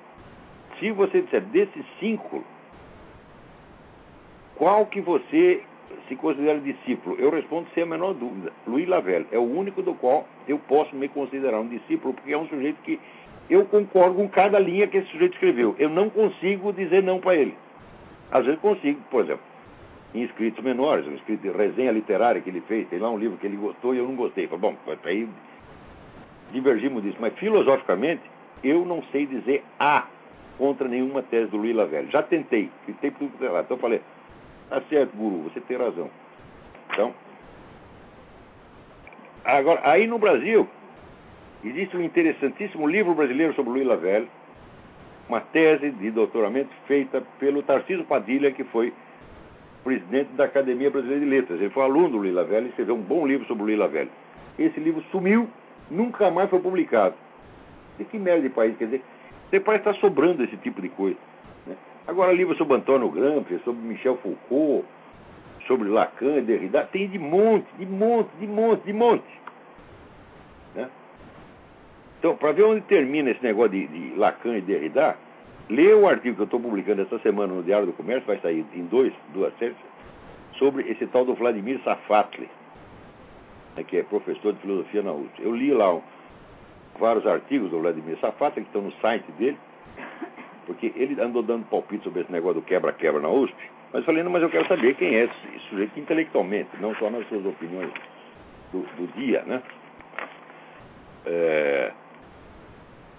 se você disser desses cinco, qual que você se considera discípulo? Eu respondo sem a menor dúvida. Louis Lavelle é o único do qual eu posso me considerar um discípulo, porque é um sujeito que eu concordo com cada linha que esse sujeito escreveu. Eu não consigo dizer não para ele. Às vezes consigo, por exemplo, em escritos menores, um escrito de resenha literária que ele fez, tem lá um livro que ele gostou e eu não gostei. Falei, bom, aí divergimos disso. Mas filosoficamente, eu não sei dizer A contra nenhuma tese do Louis Lavelle. Já tentei, tentei tudo lá. Então eu falei, Tá certo, guru, você tem razão. Então, agora, aí no Brasil, existe um interessantíssimo livro brasileiro sobre Luiz Lavelle, uma tese de doutoramento feita pelo Tarcísio Padilha, que foi presidente da Academia Brasileira de Letras. Ele foi aluno do Luiz Lavelle e escreveu um bom livro sobre o Luiz Lavelle. Esse livro sumiu, nunca mais foi publicado. E que merda de país, quer dizer, parece estar sobrando esse tipo de coisa. Agora, livros sobre Antônio Gramsci, sobre Michel Foucault, sobre Lacan, Derrida, tem de monte, de monte, de monte, de monte. Então, para ver onde termina esse negócio de, de Lacan e Derrida, lê o artigo que eu estou publicando essa semana no Diário do Comércio, vai sair em dois, duas séries, sobre esse tal do Vladimir Safatli, né, que é professor de filosofia na USP. Eu li lá um, vários artigos do Vladimir Safatli, que estão no site dele, porque ele andou dando palpite sobre esse negócio do quebra-quebra na USP. Mas eu falei, não, mas eu quero saber quem é esse sujeito intelectualmente, não só nas suas opiniões do, do dia, né? É...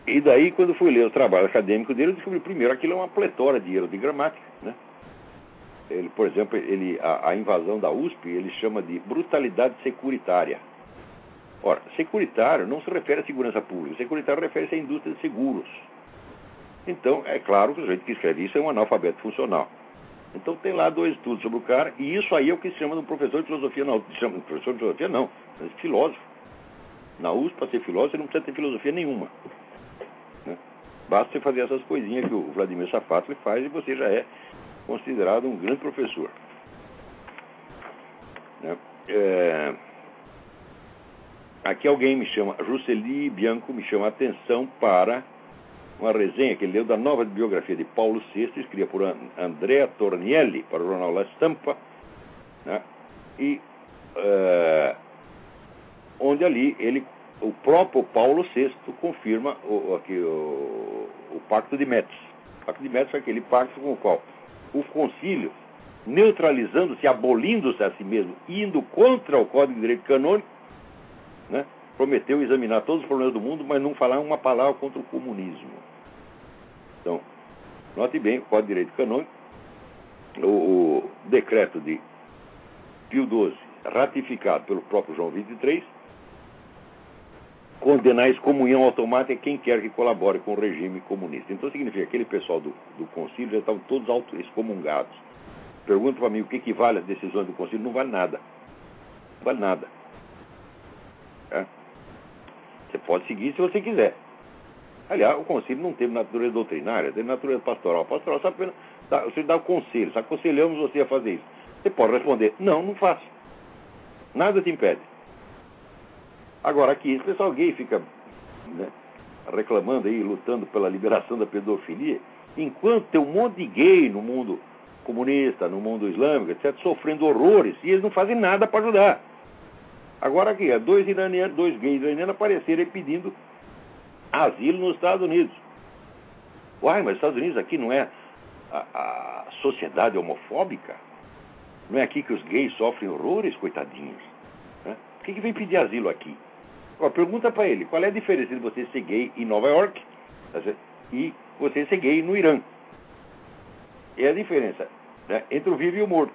E daí, quando fui ler o trabalho acadêmico dele, eu descobri primeiro aquilo é uma pletora de erro de gramática, né? Ele, por exemplo, ele, a, a invasão da USP ele chama de brutalidade securitária. Ora, securitário não se refere à segurança pública, securitário refere-se à indústria de seguros. Então, é claro que o sujeito que escreve isso é um analfabeto funcional. Então tem lá dois estudos sobre o cara, e isso aí é o que se chama de um professor de filosofia, não. Chama professor de filosofia, não, mas filósofo. Na USP, para ser filósofo, você não precisa ter filosofia nenhuma. Basta você fazer essas coisinhas que o Vladimir Safatli faz e você já é considerado um grande professor. Né? É... Aqui alguém me chama, Jusceli Bianco me chama a atenção para uma resenha que ele leu da nova biografia de Paulo VI, escrita por Andrea Tornielli para o jornal La Stampa, né? e uh, onde ali ele, o próprio Paulo VI confirma o, aqui, o, o Pacto de Metz. O Pacto de Metz foi aquele pacto com o qual o concílio, neutralizando-se, abolindo-se a si mesmo, indo contra o Código de Direito Canônico, né? prometeu examinar todos os problemas do mundo, mas não falar uma palavra contra o comunismo. Então, note bem, o Código de Direito Canônico, o, o decreto de Pio XII, ratificado pelo próprio João XXIII, condenar a excomunhão automática quem quer que colabore com o regime comunista. Então significa que aquele pessoal do, do já estavam todos auto excomungados. Pergunta para mim o que, vale as decisões do concílio? Não vale nada. Não vale nada. É? Você pode seguir se você quiser. Aliás, o conselho não teve natureza doutrinária, teve natureza pastoral. Pastoral só apenas dá, você dá o conselho, se aconselhamos você a fazer isso. Você pode responder, não, não faço. Nada te impede. Agora aqui, esse pessoal gay fica né, reclamando aí, lutando pela liberação da pedofilia, enquanto tem um monte de gay no mundo comunista, no mundo islâmico, etc., sofrendo horrores, e eles não fazem nada para ajudar. Agora aqui, dois iranianos, dois gays iranianos apareceram pedindo asilo nos Estados Unidos. Uai, mas os Estados Unidos aqui não é a, a sociedade homofóbica? Não é aqui que os gays sofrem horrores, coitadinhos? Né? Por que, que vem pedir asilo aqui? Ó, pergunta para ele, qual é a diferença de você ser gay em Nova York tá e você ser gay no Irã? É a diferença né, entre o vivo e o morto.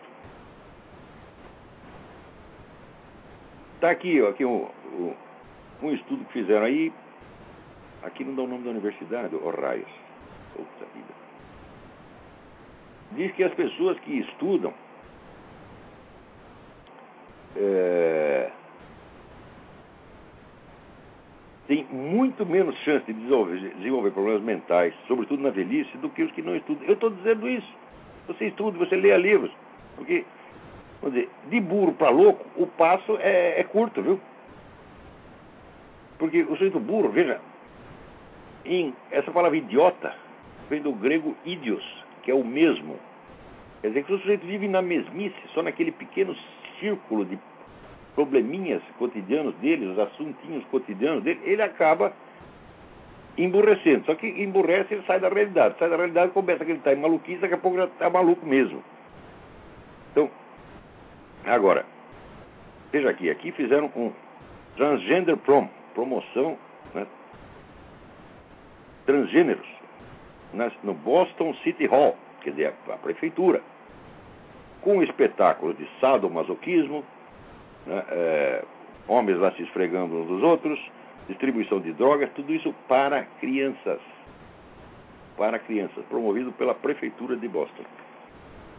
Está aqui, ó, aqui um, um, um, estudo que fizeram aí. Aqui não dá o nome da universidade, ó, raios. Puta vida. Diz que as pessoas que estudam é, têm muito menos chance de desenvolver, desenvolver, problemas mentais, sobretudo na velhice, do que os que não estudam. Eu estou dizendo isso. Você estuda, você lê livros. Porque Vamos dizer, de burro para louco, o passo é, é, curto, viu? Porque o sujeito burro, veja, em, essa palavra idiota vem do grego idios, que é o mesmo. Quer dizer que o sujeito vive na mesmice, só naquele pequeno círculo de probleminhas cotidianos dele, os assuntinhos cotidianos dele, ele acaba emburrecendo. Só que emburrece ele sai da realidade. Sai da realidade, começa que ele está em maluquice, daqui a pouco já está maluco mesmo. Então, Agora, veja aqui, aqui fizeram um transgender prom, promoção né, transgêneros no Boston City Hall, quer dizer, a, a prefeitura, com um espetáculo de sadomasoquismo, né, é, homens lá se esfregando uns dos outros, distribuição de drogas, tudo isso para crianças. Para crianças, promovido pela prefeitura de Boston.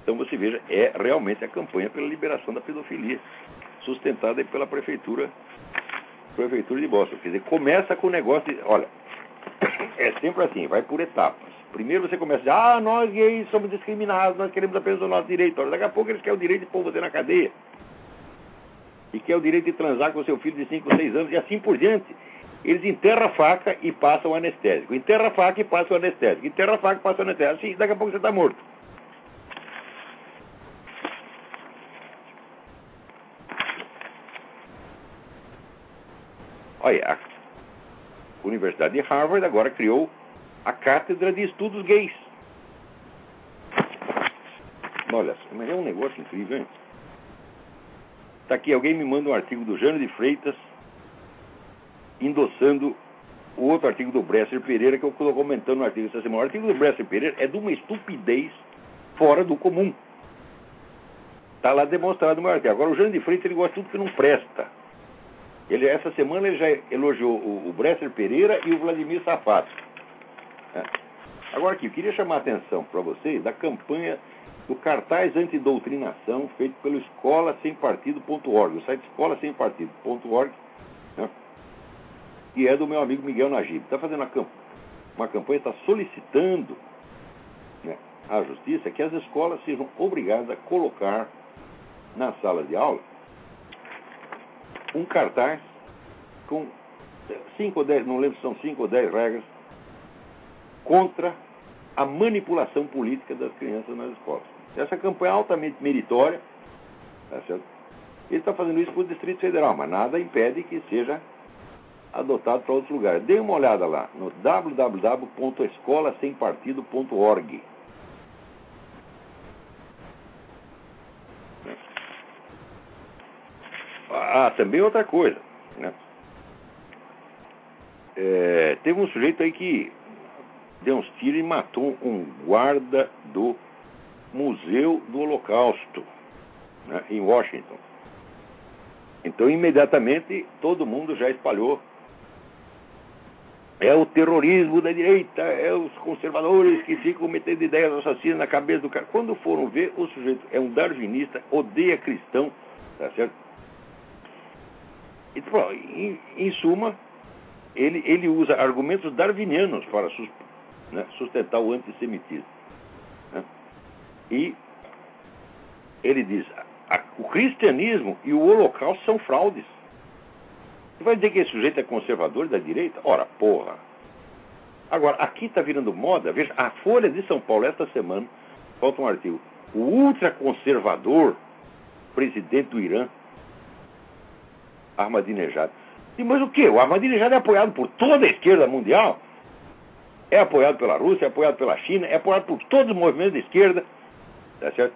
Então você veja, é realmente a campanha pela liberação da pedofilia, sustentada pela prefeitura, prefeitura de Boston. Quer dizer, começa com o negócio de, olha, (coughs) é sempre assim, vai por etapas. Primeiro você começa dizer, ah, nós gays somos discriminados, nós queremos apenas o nosso direito. Olha, daqui a pouco eles querem o direito de pôr você na cadeia. E quer o direito de transar com seu filho de 5, 6 anos e assim por diante. Eles enterram a faca e passam o anestésico. Enterra a faca e passam o anestésico. Enterra a faca e passam o anestésico. Assim, daqui a pouco você está morto. Olha, a Universidade de Harvard agora criou a Cátedra de Estudos Gays. Olha, mas é um negócio incrível, hein? Está aqui, alguém me manda um artigo do Jânio de Freitas endossando o outro artigo do Bresser Pereira que eu estou comentando no artigo essa semana. O artigo do Bresser Pereira é de uma estupidez fora do comum. Está lá demonstrado no meu artigo. Agora, o Jânio de Freitas ele gosta de tudo que não presta. Ele, essa semana ele já elogiou o, o Bresser Pereira e o Vladimir Safato. É. Agora aqui, eu queria chamar a atenção para vocês da campanha do cartaz antidoutrinação feito pelo escola sem partido.org, o site escola sem partido.org, né, que é do meu amigo Miguel Najib. Está fazendo uma, uma campanha, está solicitando né, à justiça que as escolas sejam obrigadas a colocar na sala de aula um cartaz com cinco ou dez, não lembro se são cinco ou dez regras, contra a manipulação política das crianças nas escolas. Essa campanha é altamente meritória, tá certo? Ele está fazendo isso para o Distrito Federal, mas nada impede que seja adotado para outros lugares. Dê uma olhada lá no www.escolasempartido.org. Ah, também outra coisa. Né? É, teve um sujeito aí que deu uns tiros e matou um guarda do Museu do Holocausto, né, em Washington. Então, imediatamente, todo mundo já espalhou. É o terrorismo da direita, é os conservadores que ficam metendo ideias assassinas na cabeça do cara. Quando foram ver, o sujeito é um darwinista, odeia cristão, tá certo? E, bom, em, em, suma, ele, ele usa argumentos darwinianos para sus, né, sustentar o antissemitismo. E ele diz: a, o cristianismo e o holocausto são fraudes. Você vai dizer que esse sujeito é conservador da direita? Ora, porra. Agora, aqui está virando moda. Veja, a Folha de São Paulo, esta semana, falta um artigo. O ultraconservador presidente do Irã Ahmadinejad. Sim, mas o quê? O Ahmadinejad é apoiado por toda a esquerda mundial? É apoiado pela Rússia, é apoiado pela China, é apoiado por todos os movimentos de esquerda. Tá certo?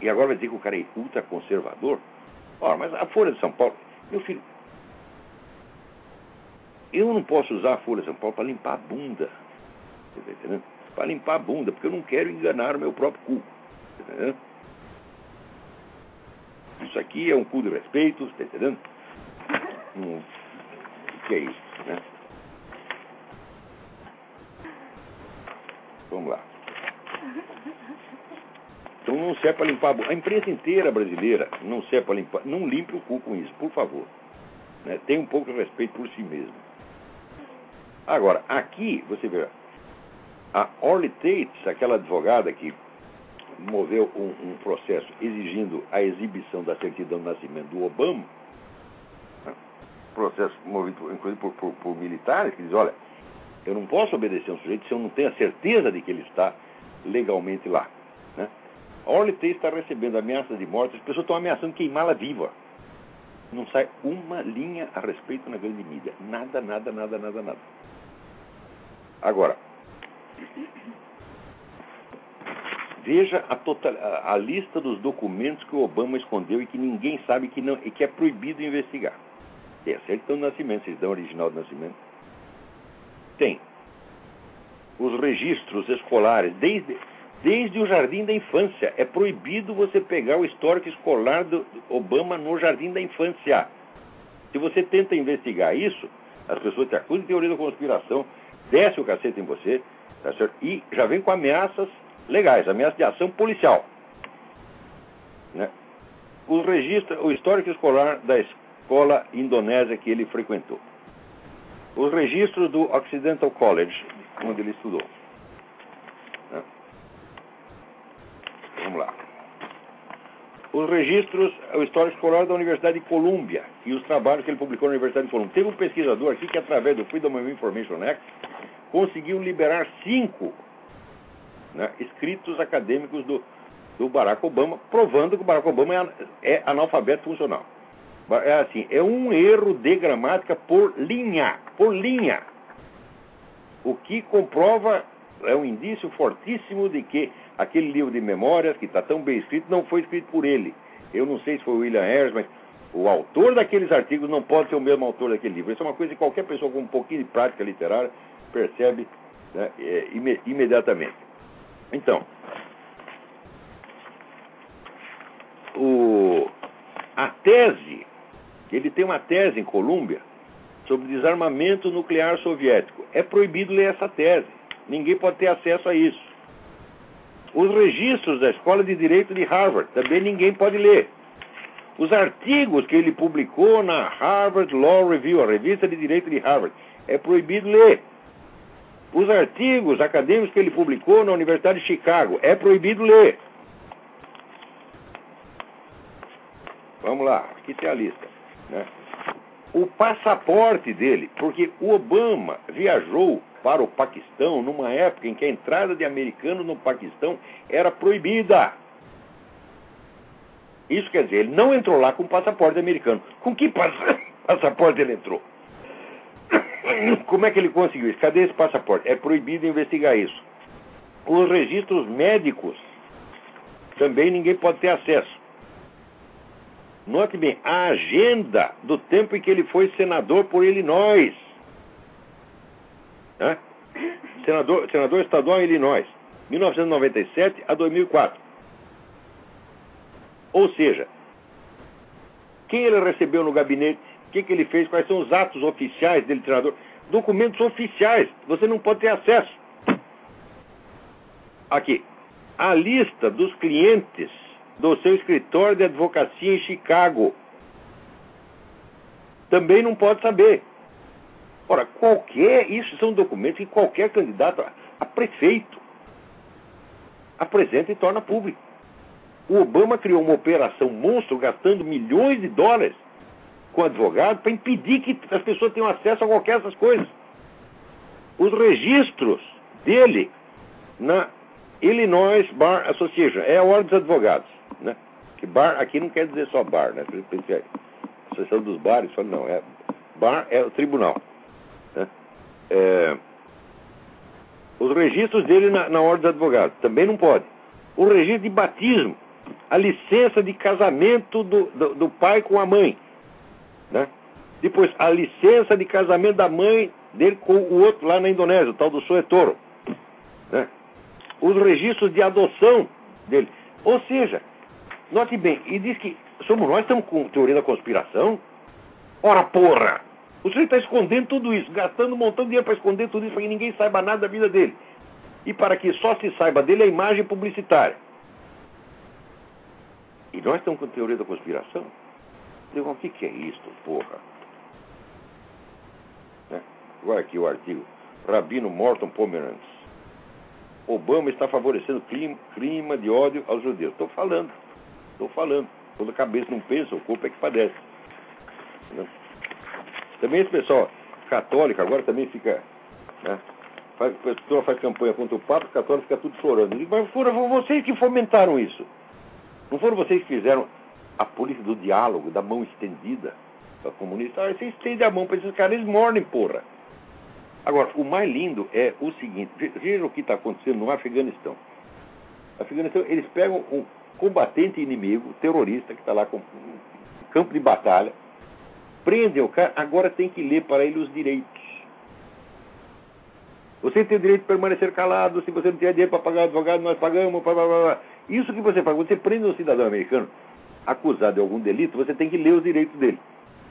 E agora vai dizer que o cara é ultraconservador? Ora, mas a Folha de São Paulo, meu filho, eu não posso usar a Folha de São Paulo para limpar a bunda. Você está entendendo? Para limpar a bunda, porque eu não quero enganar o meu próprio cu. Está entendendo? Isso aqui é um cu de respeito, está entendendo? Hum, o que é isso, né? Vamos lá. Então não serve para limpar a bunda. A imprensa inteira brasileira não serve para limpar. Não limpe o cu com isso, por favor. Né? Tenha um pouco de respeito por si mesmo. Agora, aqui, você vê, a Orly Tates, aquela advogada que moveu um, um, processo exigindo a exibição da certidão de nascimento do Obama, né? processo movido inclusive por, por, por, militares, que diz, olha, eu não posso obedecer um sujeito se eu não tenho a certeza de que ele está legalmente lá. Orly Tates está recebendo ameaças de morte, as pessoas estão ameaçando queimá-la viva. Não sai uma linha a respeito na grande mídia. Nada, nada, nada, nada, nada. Agora, veja a, total, a, a, lista dos documentos que o Obama escondeu e que ninguém sabe que não, e que é proibido investigar. Tem a certidão de nascimento, certidão original de nascimento. Tem os registros escolares, desde, desde o jardim da infância. É proibido você pegar o histórico escolar do Obama no jardim da infância. Se você tenta investigar isso, as pessoas te acusam de teoria da conspiração, desce o cacete em você, tá certo? E já vem com ameaças legais, ameaças de ação policial. Né? O registro, o histórico escolar da escola indonésia que ele frequentou. Os registros do Occidental College, onde ele estudou. Né? Vamos lá. Os registros, o histórico escolar da Universidade de Colômbia e os trabalhos que ele publicou na Universidade de Colômbia. Teve um pesquisador aqui que, através do Freedom of Information Act, conseguiu liberar cinco né, escritos acadêmicos do, do Barack Obama, provando que o Barack Obama é, é analfabeto funcional. É assim, é um erro de gramática por linha, por linha. O que comprova é um indício fortíssimo de que aquele livro de memórias, que está tão bem escrito, não foi escrito por ele. Eu não sei se foi William Harris, mas o autor daqueles artigos não pode ser o mesmo autor daquele livro. Isso é uma coisa que qualquer pessoa com um pouquinho de prática literária percebe né, é, imediatamente. Então, o, a tese, ele tem uma tese em Colômbia sobre desarmamento nuclear soviético. É proibido ler essa tese. Ninguém pode ter acesso a isso. Os registros da Escola de Direito de Harvard, também ninguém pode ler. Os artigos que ele publicou na Harvard Law Review, a revista de direito de Harvard, é proibido ler. Os artigos acadêmicos que ele publicou na Universidade de Chicago, é proibido ler. Vamos lá, aqui tem a lista. Né? O passaporte dele, porque o Obama viajou para o Paquistão numa época em que a entrada de americanos no Paquistão era proibida. Isso quer dizer, ele não entrou lá com passaporte americano. Com que (laughs) passaporte ele entrou? (coughs) Como é que ele conseguiu isso? Cadê esse passaporte? É proibido investigar isso. Os registros médicos também ninguém pode ter acesso. Note bem, a agenda do tempo em que ele foi senador por Illinois. Né? Senador, senador estadual em Illinois, 1997 a 2004. Ou seja, quem ele recebeu no gabinete, o que, que ele fez, quais são os atos oficiais dele, treinador. Documentos oficiais, você não pode ter acesso. Aqui, a lista dos clientes do seu escritório de advocacia em Chicago. Também não pode saber. Ora, qualquer, isso são documentos que qualquer candidato a prefeito apresenta e torna público. O Obama criou uma operação monstro gastando milhões de dólares com advogado para impedir que as pessoas tenham acesso a qualquer dessas coisas. Os registros dele na Illinois Bar Association, é a ordem dos advogados. Né? Que bar aqui não quer dizer só bar, né? Associação dos Bares, não, é Bar é o tribunal. É, os registros dele na, na ordem dos advogados também não pode. O registro de batismo, a licença de casamento do, do, do pai com a mãe. Né? Depois, a licença de casamento da mãe dele com o outro lá na Indonésia, o tal do Soetoro. Né? Os registros de adoção dele. Ou seja, note bem, e diz que somos nós estamos com teoria da conspiração? Ora porra! O sujeito está escondendo tudo isso, gastando um montão de dinheiro para esconder tudo isso, para que ninguém saiba nada da vida dele. E para que só se saiba dele a imagem publicitária. E nós estamos com teoria da conspiração? Digo, o que, que é isso, porra? Né? Agora aqui o artigo. Rabino Morton Pomeranz. Obama está favorecendo clima, clima de ódio aos judeus. Estou falando. Estou falando. Toda cabeça não pensa, o corpo é que padece. Né? Também esse pessoal católico agora também fica. Né? Faz, a pessoa faz campanha contra o Papa, católico fica tudo chorando. Mas foram vocês que fomentaram isso. Não foram vocês que fizeram a política do diálogo, da mão estendida para comunista. Ah, você estende a mão para esses caras, eles morrem, porra. Agora, o mais lindo é o seguinte: veja o que está acontecendo no Afeganistão. Afeganistão, eles pegam um combatente inimigo, terrorista, que está lá com um campo de batalha, prendem o cara, agora tem que ler para ele os direitos. Você tem o direito de permanecer calado, se você não tiver dinheiro para pagar advogado, nós pagamos, blá, blá, blá. Isso que você faz, você prende um cidadão americano acusado de algum delito, você tem que ler os direitos dele.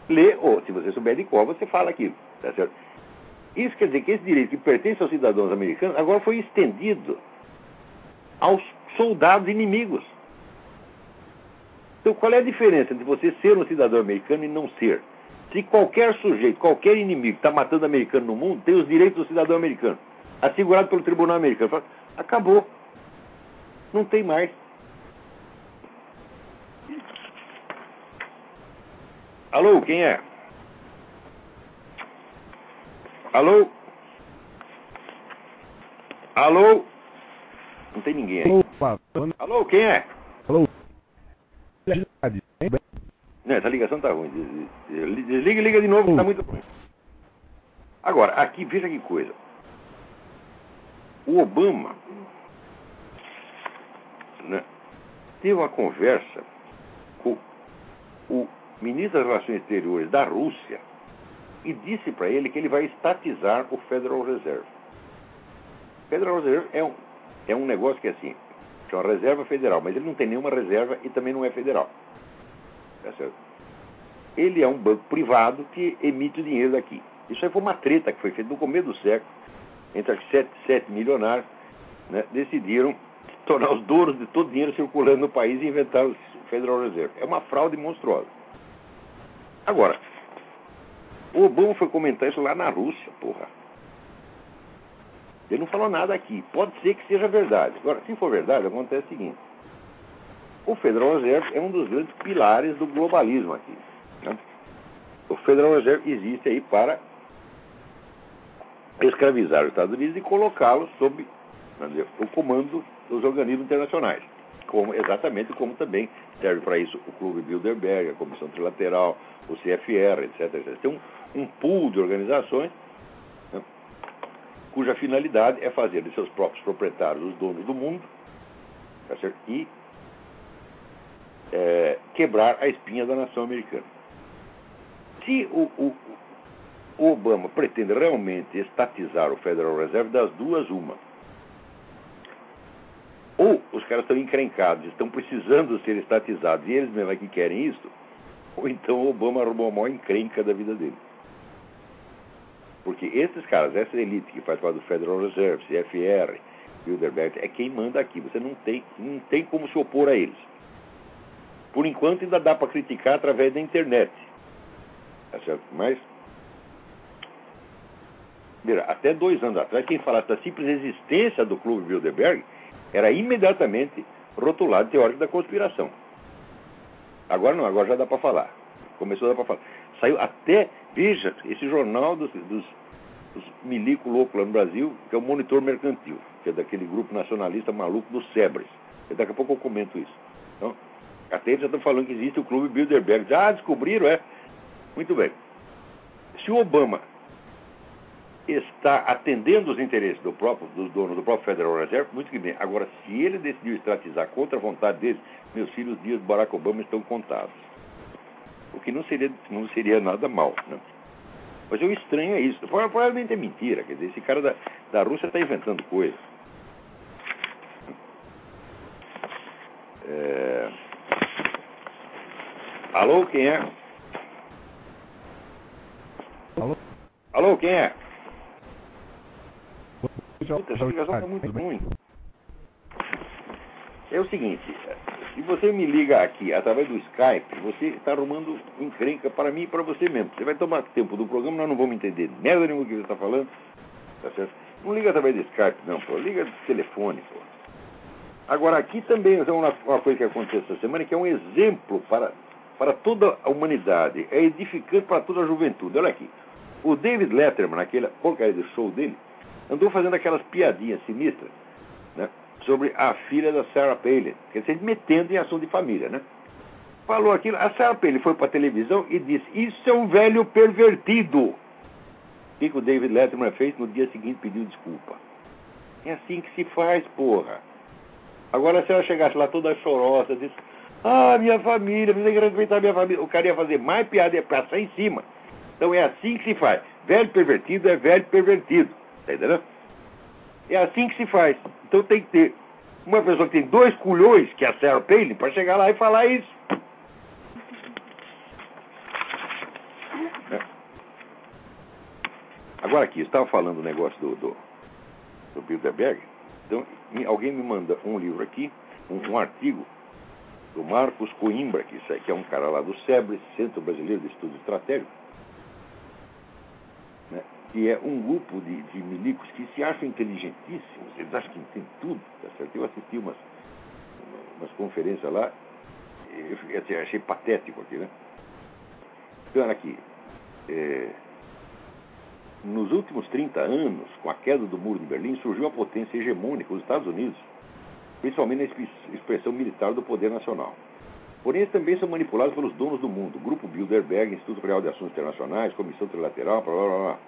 Lê, ou se você souber de qual, você fala aquilo. Tá certo? Isso quer dizer que esse direito que pertence aos cidadãos americanos agora foi estendido aos soldados inimigos. Então, qual é a diferença entre você ser um cidadão americano e não ser? Se qualquer sujeito, qualquer inimigo que está matando americano no mundo, tem os direitos do cidadão americano, assegurado pelo tribunal americano, acabou. Não tem mais. Alô, quem é? Alô? Alô? Não tem ninguém aí. Opa, Alô, quem é? alô. Não, essa ligação tá ruim. Desliga e liga de novo, que tá muito ruim. Agora, aqui, veja que coisa. O Obama né, teve uma conversa com o ministro das Relações Exteriores da Rússia e disse para ele que ele vai estatizar o Federal Reserve. O Federal Reserve é um, é um negócio que é assim, chama reserva federal, mas ele não tem nenhuma reserva e também não é federal. Tá certo? Ele é um banco privado que emite o dinheiro daqui. Isso aí foi uma treta que foi feita no começo do século, entre sete, sete milionários, né, decidiram tornar os donos de todo o dinheiro circulando no país e inventar o Federal Reserve. É uma fraude monstruosa. Agora, o Obama foi comentar isso lá na Rússia, porra. Ele não falou nada aqui. Pode ser que seja verdade. Agora, se for verdade, acontece o seguinte. O Federal Reserve é um dos grandes pilares do globalismo aqui. Né? O Federal Reserve existe aí para escravizar os Estados Unidos e colocá-los sob dizer, o comando dos organismos internacionais. Como, exatamente como também serve para isso o Clube Bilderberg, a Comissão Trilateral, o CFR, etc. etc. Tem um, um pool de organizações né, cuja finalidade é fazer de seus próprios proprietários os donos do mundo tá e é, quebrar a espinha da nação americana. Se o, o, o Obama pretende realmente estatizar o Federal Reserve, das duas, uma. Ou os caras estão encrencados, estão precisando ser estatizados e eles mesmo é que querem isso, ou então o Obama arrumou a maior encrenca da vida dele. Porque esses caras, essa elite que faz parte do Federal Reserve, CFR, Bilderberg, é quem manda aqui. Você não tem, não tem como se opor a eles. Por enquanto ainda dá para criticar através da internet. Tá certo? Mas, até dois anos atrás, quem falasse da simples existência do Clube Bilderberg era imediatamente rotulado teórico da conspiração. Agora não, agora já dá para falar. Começou a dar para falar. Saiu até, veja, esse jornal dos, dos, dos milico louco lá no Brasil, que é o Monitor Mercantil, que é daquele grupo nacionalista maluco dos Sebres. Daqui a pouco eu comento isso. Então, até eles já estão falando que existe o Clube Bilderberg. Ah, descobriram, é. Muito bem. se o Obama está atendendo os interesses do próprio, dos donos do próprio Federal Reserve, muito que bem. Agora, se ele decidiu estatizar contra a vontade deles, meus filhos, os dias Barack Obama estão contados. O que não seria, não seria nada mal. Né? Mas eu estranho é isso. Provavelmente é mentira. Quer dizer, esse cara da, da Rússia está inventando coisas. É... Alô, quem é? Alô? Alô, quem é? Puta, essa ligação está muito ruim. É o seguinte, se você me liga aqui através do Skype, você está arrumando encrenca para mim e para você mesmo. Você vai tomar tempo do programa, nós não vamos entender merda nenhuma que você está falando. Tá certo? Não liga através do Skype, não, pô. Liga do telefone, pô. Agora, aqui também é uma, uma coisa que aconteceu essa semana que é um exemplo para, para toda a humanidade. É edificante para toda a juventude. Olha aqui. O David Letterman, naquela porcaria do show dele, andou fazendo aquelas piadinhas sinistras, né? Sobre a filha da Sarah Palin, quer dizer, metendo em assunto de família, né? Falou aquilo, a Sarah Palin foi para a televisão e disse: Isso é um velho pervertido. O que, que o David Letterman fez? No dia seguinte pediu desculpa. É assim que se faz, porra. Agora, se ela chegasse lá toda chorosa, disse: Ah, minha família, você tem que respeitar minha família. O cara ia fazer mais piada ia passar em cima. Então é assim que se faz. Velho pervertido é velho pervertido. Tá entendendo? É assim que se faz. Então tem que ter uma pessoa que tem dois culhões, que é a Sarah Palin, para chegar lá e falar isso. É. Agora aqui, estava falando o negócio do, do, do Bilderberg. Então, alguém me manda um livro aqui, um, um artigo do Marcos Coimbra, que, é um cara lá do SEBRE, Centro Brasileiro de Estudos Estratégicos, que é um grupo de, de milicos que se acham inteligentíssimos, eles acham que entendem tudo, tá certo? Eu assisti umas, umas conferências lá, eu achei, patético aqui, né? Então, aqui, é, nos últimos 30 anos, com a queda do muro de Berlim, surgiu uma potência hegemônica, os Estados Unidos, principalmente na expressão militar do poder nacional. Porém, eles também são manipulados pelos donos do mundo, Grupo Bilderberg, Instituto Real de Assuntos Internacionais, Comissão Trilateral, blá blá blá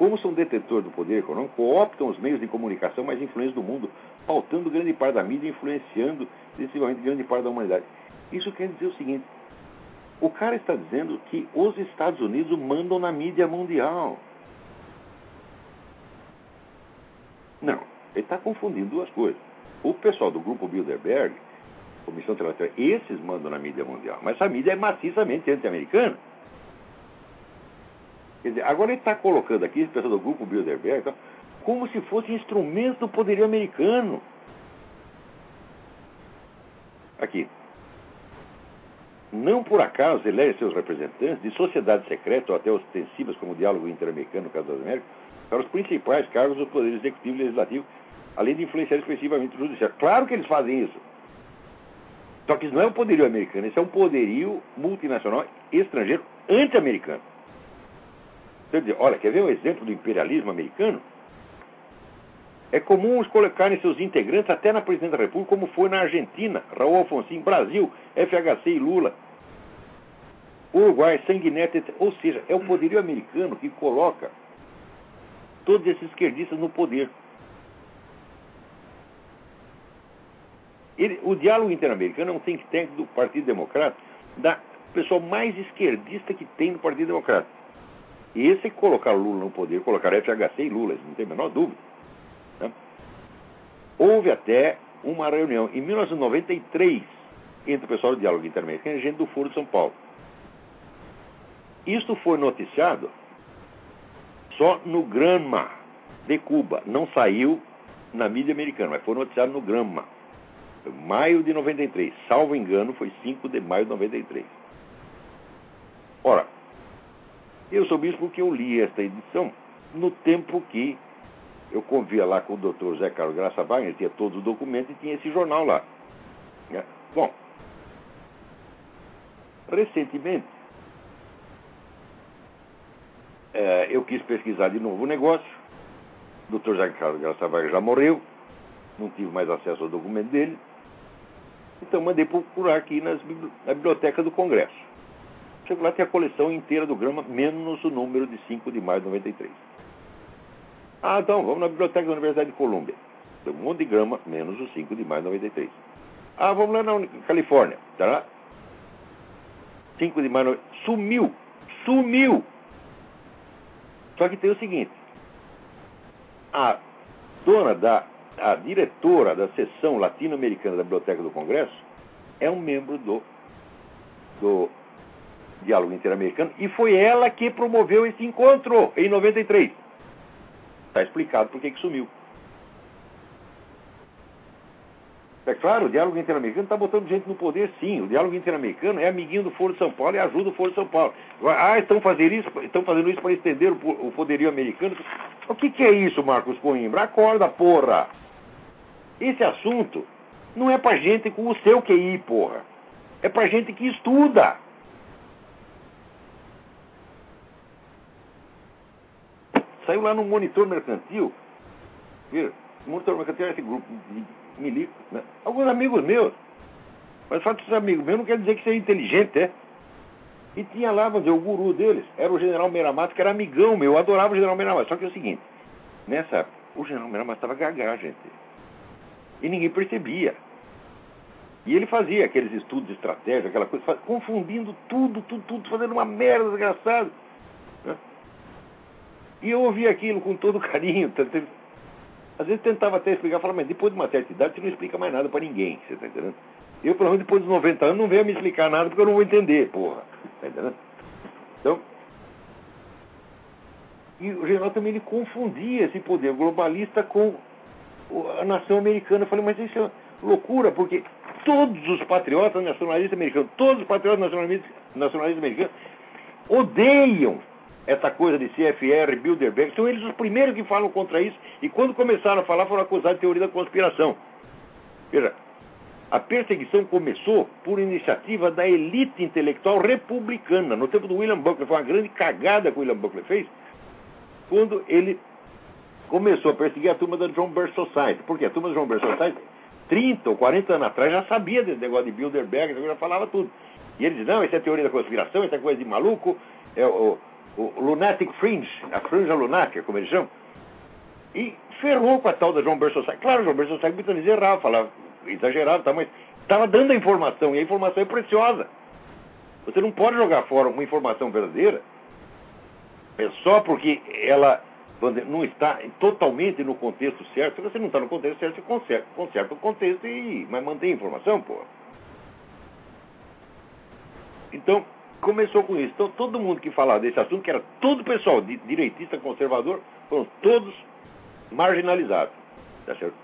como são detentores do poder econômico, cooptam os meios de comunicação mais influentes do mundo, pautando grande parte da mídia e influenciando decisivamente grande parte da humanidade. Isso quer dizer o seguinte: o cara está dizendo que os Estados Unidos mandam na mídia mundial. Não, ele está confundindo duas coisas. O pessoal do grupo Bilderberg, Comissão Trilateral, esses mandam na mídia mundial, mas a mídia é maciçamente anti-americana. Quer dizer, agora ele está colocando aqui, esse pessoal do grupo Bilderberg, tá, como se fosse instrumento do poderio americano. Aqui. Não por acaso elege seus representantes de sociedades secretas ou até ostensivas, como o diálogo interamericano no caso das Américas, para os principais cargos do Poder Executivo e Legislativo, além de influenciar expressivamente o Judiciário. Claro que eles fazem isso. Só que isso não é um poderio americano, isso é um poderio multinacional estrangeiro anti-americano. Quer dizer, olha, quer ver um exemplo do imperialismo americano? É comum os colocarem seus integrantes até na presidência da República, como foi na Argentina, Raul Alfonsin, Brasil, FHC e Lula, Uruguai, Sanguinete. Ou seja, é o poderio americano que coloca todos esses esquerdistas no poder. Ele, o diálogo interamericano é um think tank do Partido Democrata, da pessoa mais esquerdista que tem no Partido Democrata. E esse colocar Lula no poder, colocar FHC e Lula, não tem a menor dúvida. Né? Houve até uma reunião em 1993 entre o pessoal do Diálogo Interamericano e gente do Foro de São Paulo. Isto foi noticiado só no Granma de Cuba. Não saiu na mídia americana, mas foi noticiado no Granma. Maio de 93. Salvo engano, foi 5 de maio de 93. Ora, eu soube isso porque eu li esta edição no tempo que eu convia lá com o doutor Zé Carlos Graça Wagner, tinha todos os documentos e tinha esse jornal lá. Né? Bom, recentemente é, eu quis pesquisar de novo o negócio. O doutor Zé Carlos Graça Wagner já morreu, não tive mais acesso ao documento dele. Então mandei procurar aqui nas, na biblioteca do Congresso. Chego lá, tem a coleção inteira do grama, menos o número de 5 de maio de 93. Ah, então, vamos na biblioteca da Universidade de Colômbia. Tem um monte de grama, menos o 5 de maio de 93. Ah, vamos lá na Califórnia. Tá lá? 5 de maio. Sumiu. Sumiu. Só que tem o seguinte. A dona da. A diretora da seção latino-americana da Biblioteca do Congresso é um membro do, do Diálogo Interamericano e foi ela que promoveu esse encontro em 93. Está explicado por que sumiu. É claro, o diálogo interamericano está botando gente no poder, sim. O diálogo interamericano é amiguinho do Foro de São Paulo e ajuda o Foro de São Paulo. Ah, estão fazendo isso, estão fazendo isso para estender o, poderio americano. O que, que é isso, Marcos Coimbra? Acorda, porra! Esse assunto não é para gente com o seu QI, porra. É para gente que estuda. Saiu lá no monitor mercantil. Viu? Monitor mercantil é esse grupo de milico, né? Alguns amigos meus. Mas só que amigos meus não quer dizer que é inteligente, é? E tinha lá, vamos dizer, o guru deles, era o general Meramato, que era amigão meu, eu adorava o general Meramato. Só que é o seguinte, nessa época, o general Meramato estava gaga, gente. E ninguém percebia. E ele fazia aqueles estudos de estratégia, aquela coisa, confundindo tudo, tudo, tudo, fazendo uma merda desgraçada. Né? E eu ouvia aquilo com todo (laughs) carinho. Às vezes tentava até explicar, falava, mas depois de uma certa idade você não explica mais nada para ninguém, você está entendendo? Eu, pelo menos depois dos 90 anos, não venho me explicar nada porque eu não vou entender, porra. Está entendendo? Então, e o general também ele confundia esse poder globalista com a nação americana. Eu falei, mas isso é loucura, porque todos os patriotas nacionalistas americanos, todos os patriotas nacionalistas, nacionalistas americanos odeiam essa coisa de CFR, Bilderberg, são eles os primeiros que falam contra isso, e quando começaram a falar foram acusados de teoria da conspiração. Veja, a perseguição começou por iniciativa da elite intelectual republicana. No tempo do William Buckley, foi uma grande cagada que o William Buckley fez, quando ele começou a perseguir a turma da John Birch Society. Porque a turma da John Birch Society, 30 ou 40 anos atrás, já sabia desse negócio de Bilderberg, já falava tudo. E ele dizia, não, isso é teoria da conspiração, isso é coisa de maluco, é o o Lunatic Fringe, a franja lunática, como eles chamam, e ferrou com a tal da João Bersossai. Claro, João Bersossai muitas vezes errava, falava, exagerava, tá, mas estava dando a informação, e a informação é preciosa. Você não pode jogar fora uma informação verdadeira é só porque ela não está totalmente no contexto certo. Se você não está no contexto certo, você conserta, conserta o contexto e mas mantém a informação, pô. Então, começou com isso. Então, todo mundo que falava desse assunto, que era todo pessoal direitista, conservador, foram todos marginalizados. Tá certo?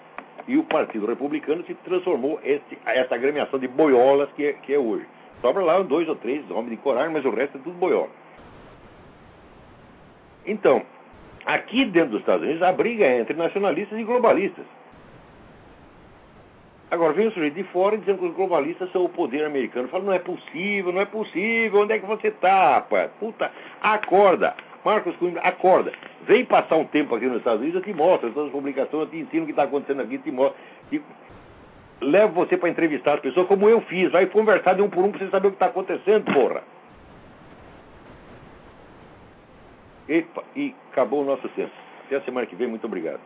E o Partido Republicano se transformou esse, essa agremiação de boiolas que é, que é hoje. Sobra lá dois ou três homens de coragem, mas o resto é tudo boiola. Então, aqui dentro dos Estados Unidos, a briga é entre nacionalistas e globalistas. Agora vem o sujeito de fora dizendo que os globalistas são o poder americano. Fala, não é possível, não é possível, onde é que você está, rapaz? Puta, acorda. Marcos Coimbra, acorda. Vem passar um tempo aqui nos Estados Unidos, eu te mostro todas as publicações, eu te ensino o que está acontecendo aqui, te mostro. E levo você para entrevistar as pessoas como eu fiz. Vai conversar de um por um para você saber o que está acontecendo, porra. E acabou o nosso tempo. Até a semana que vem, muito obrigado.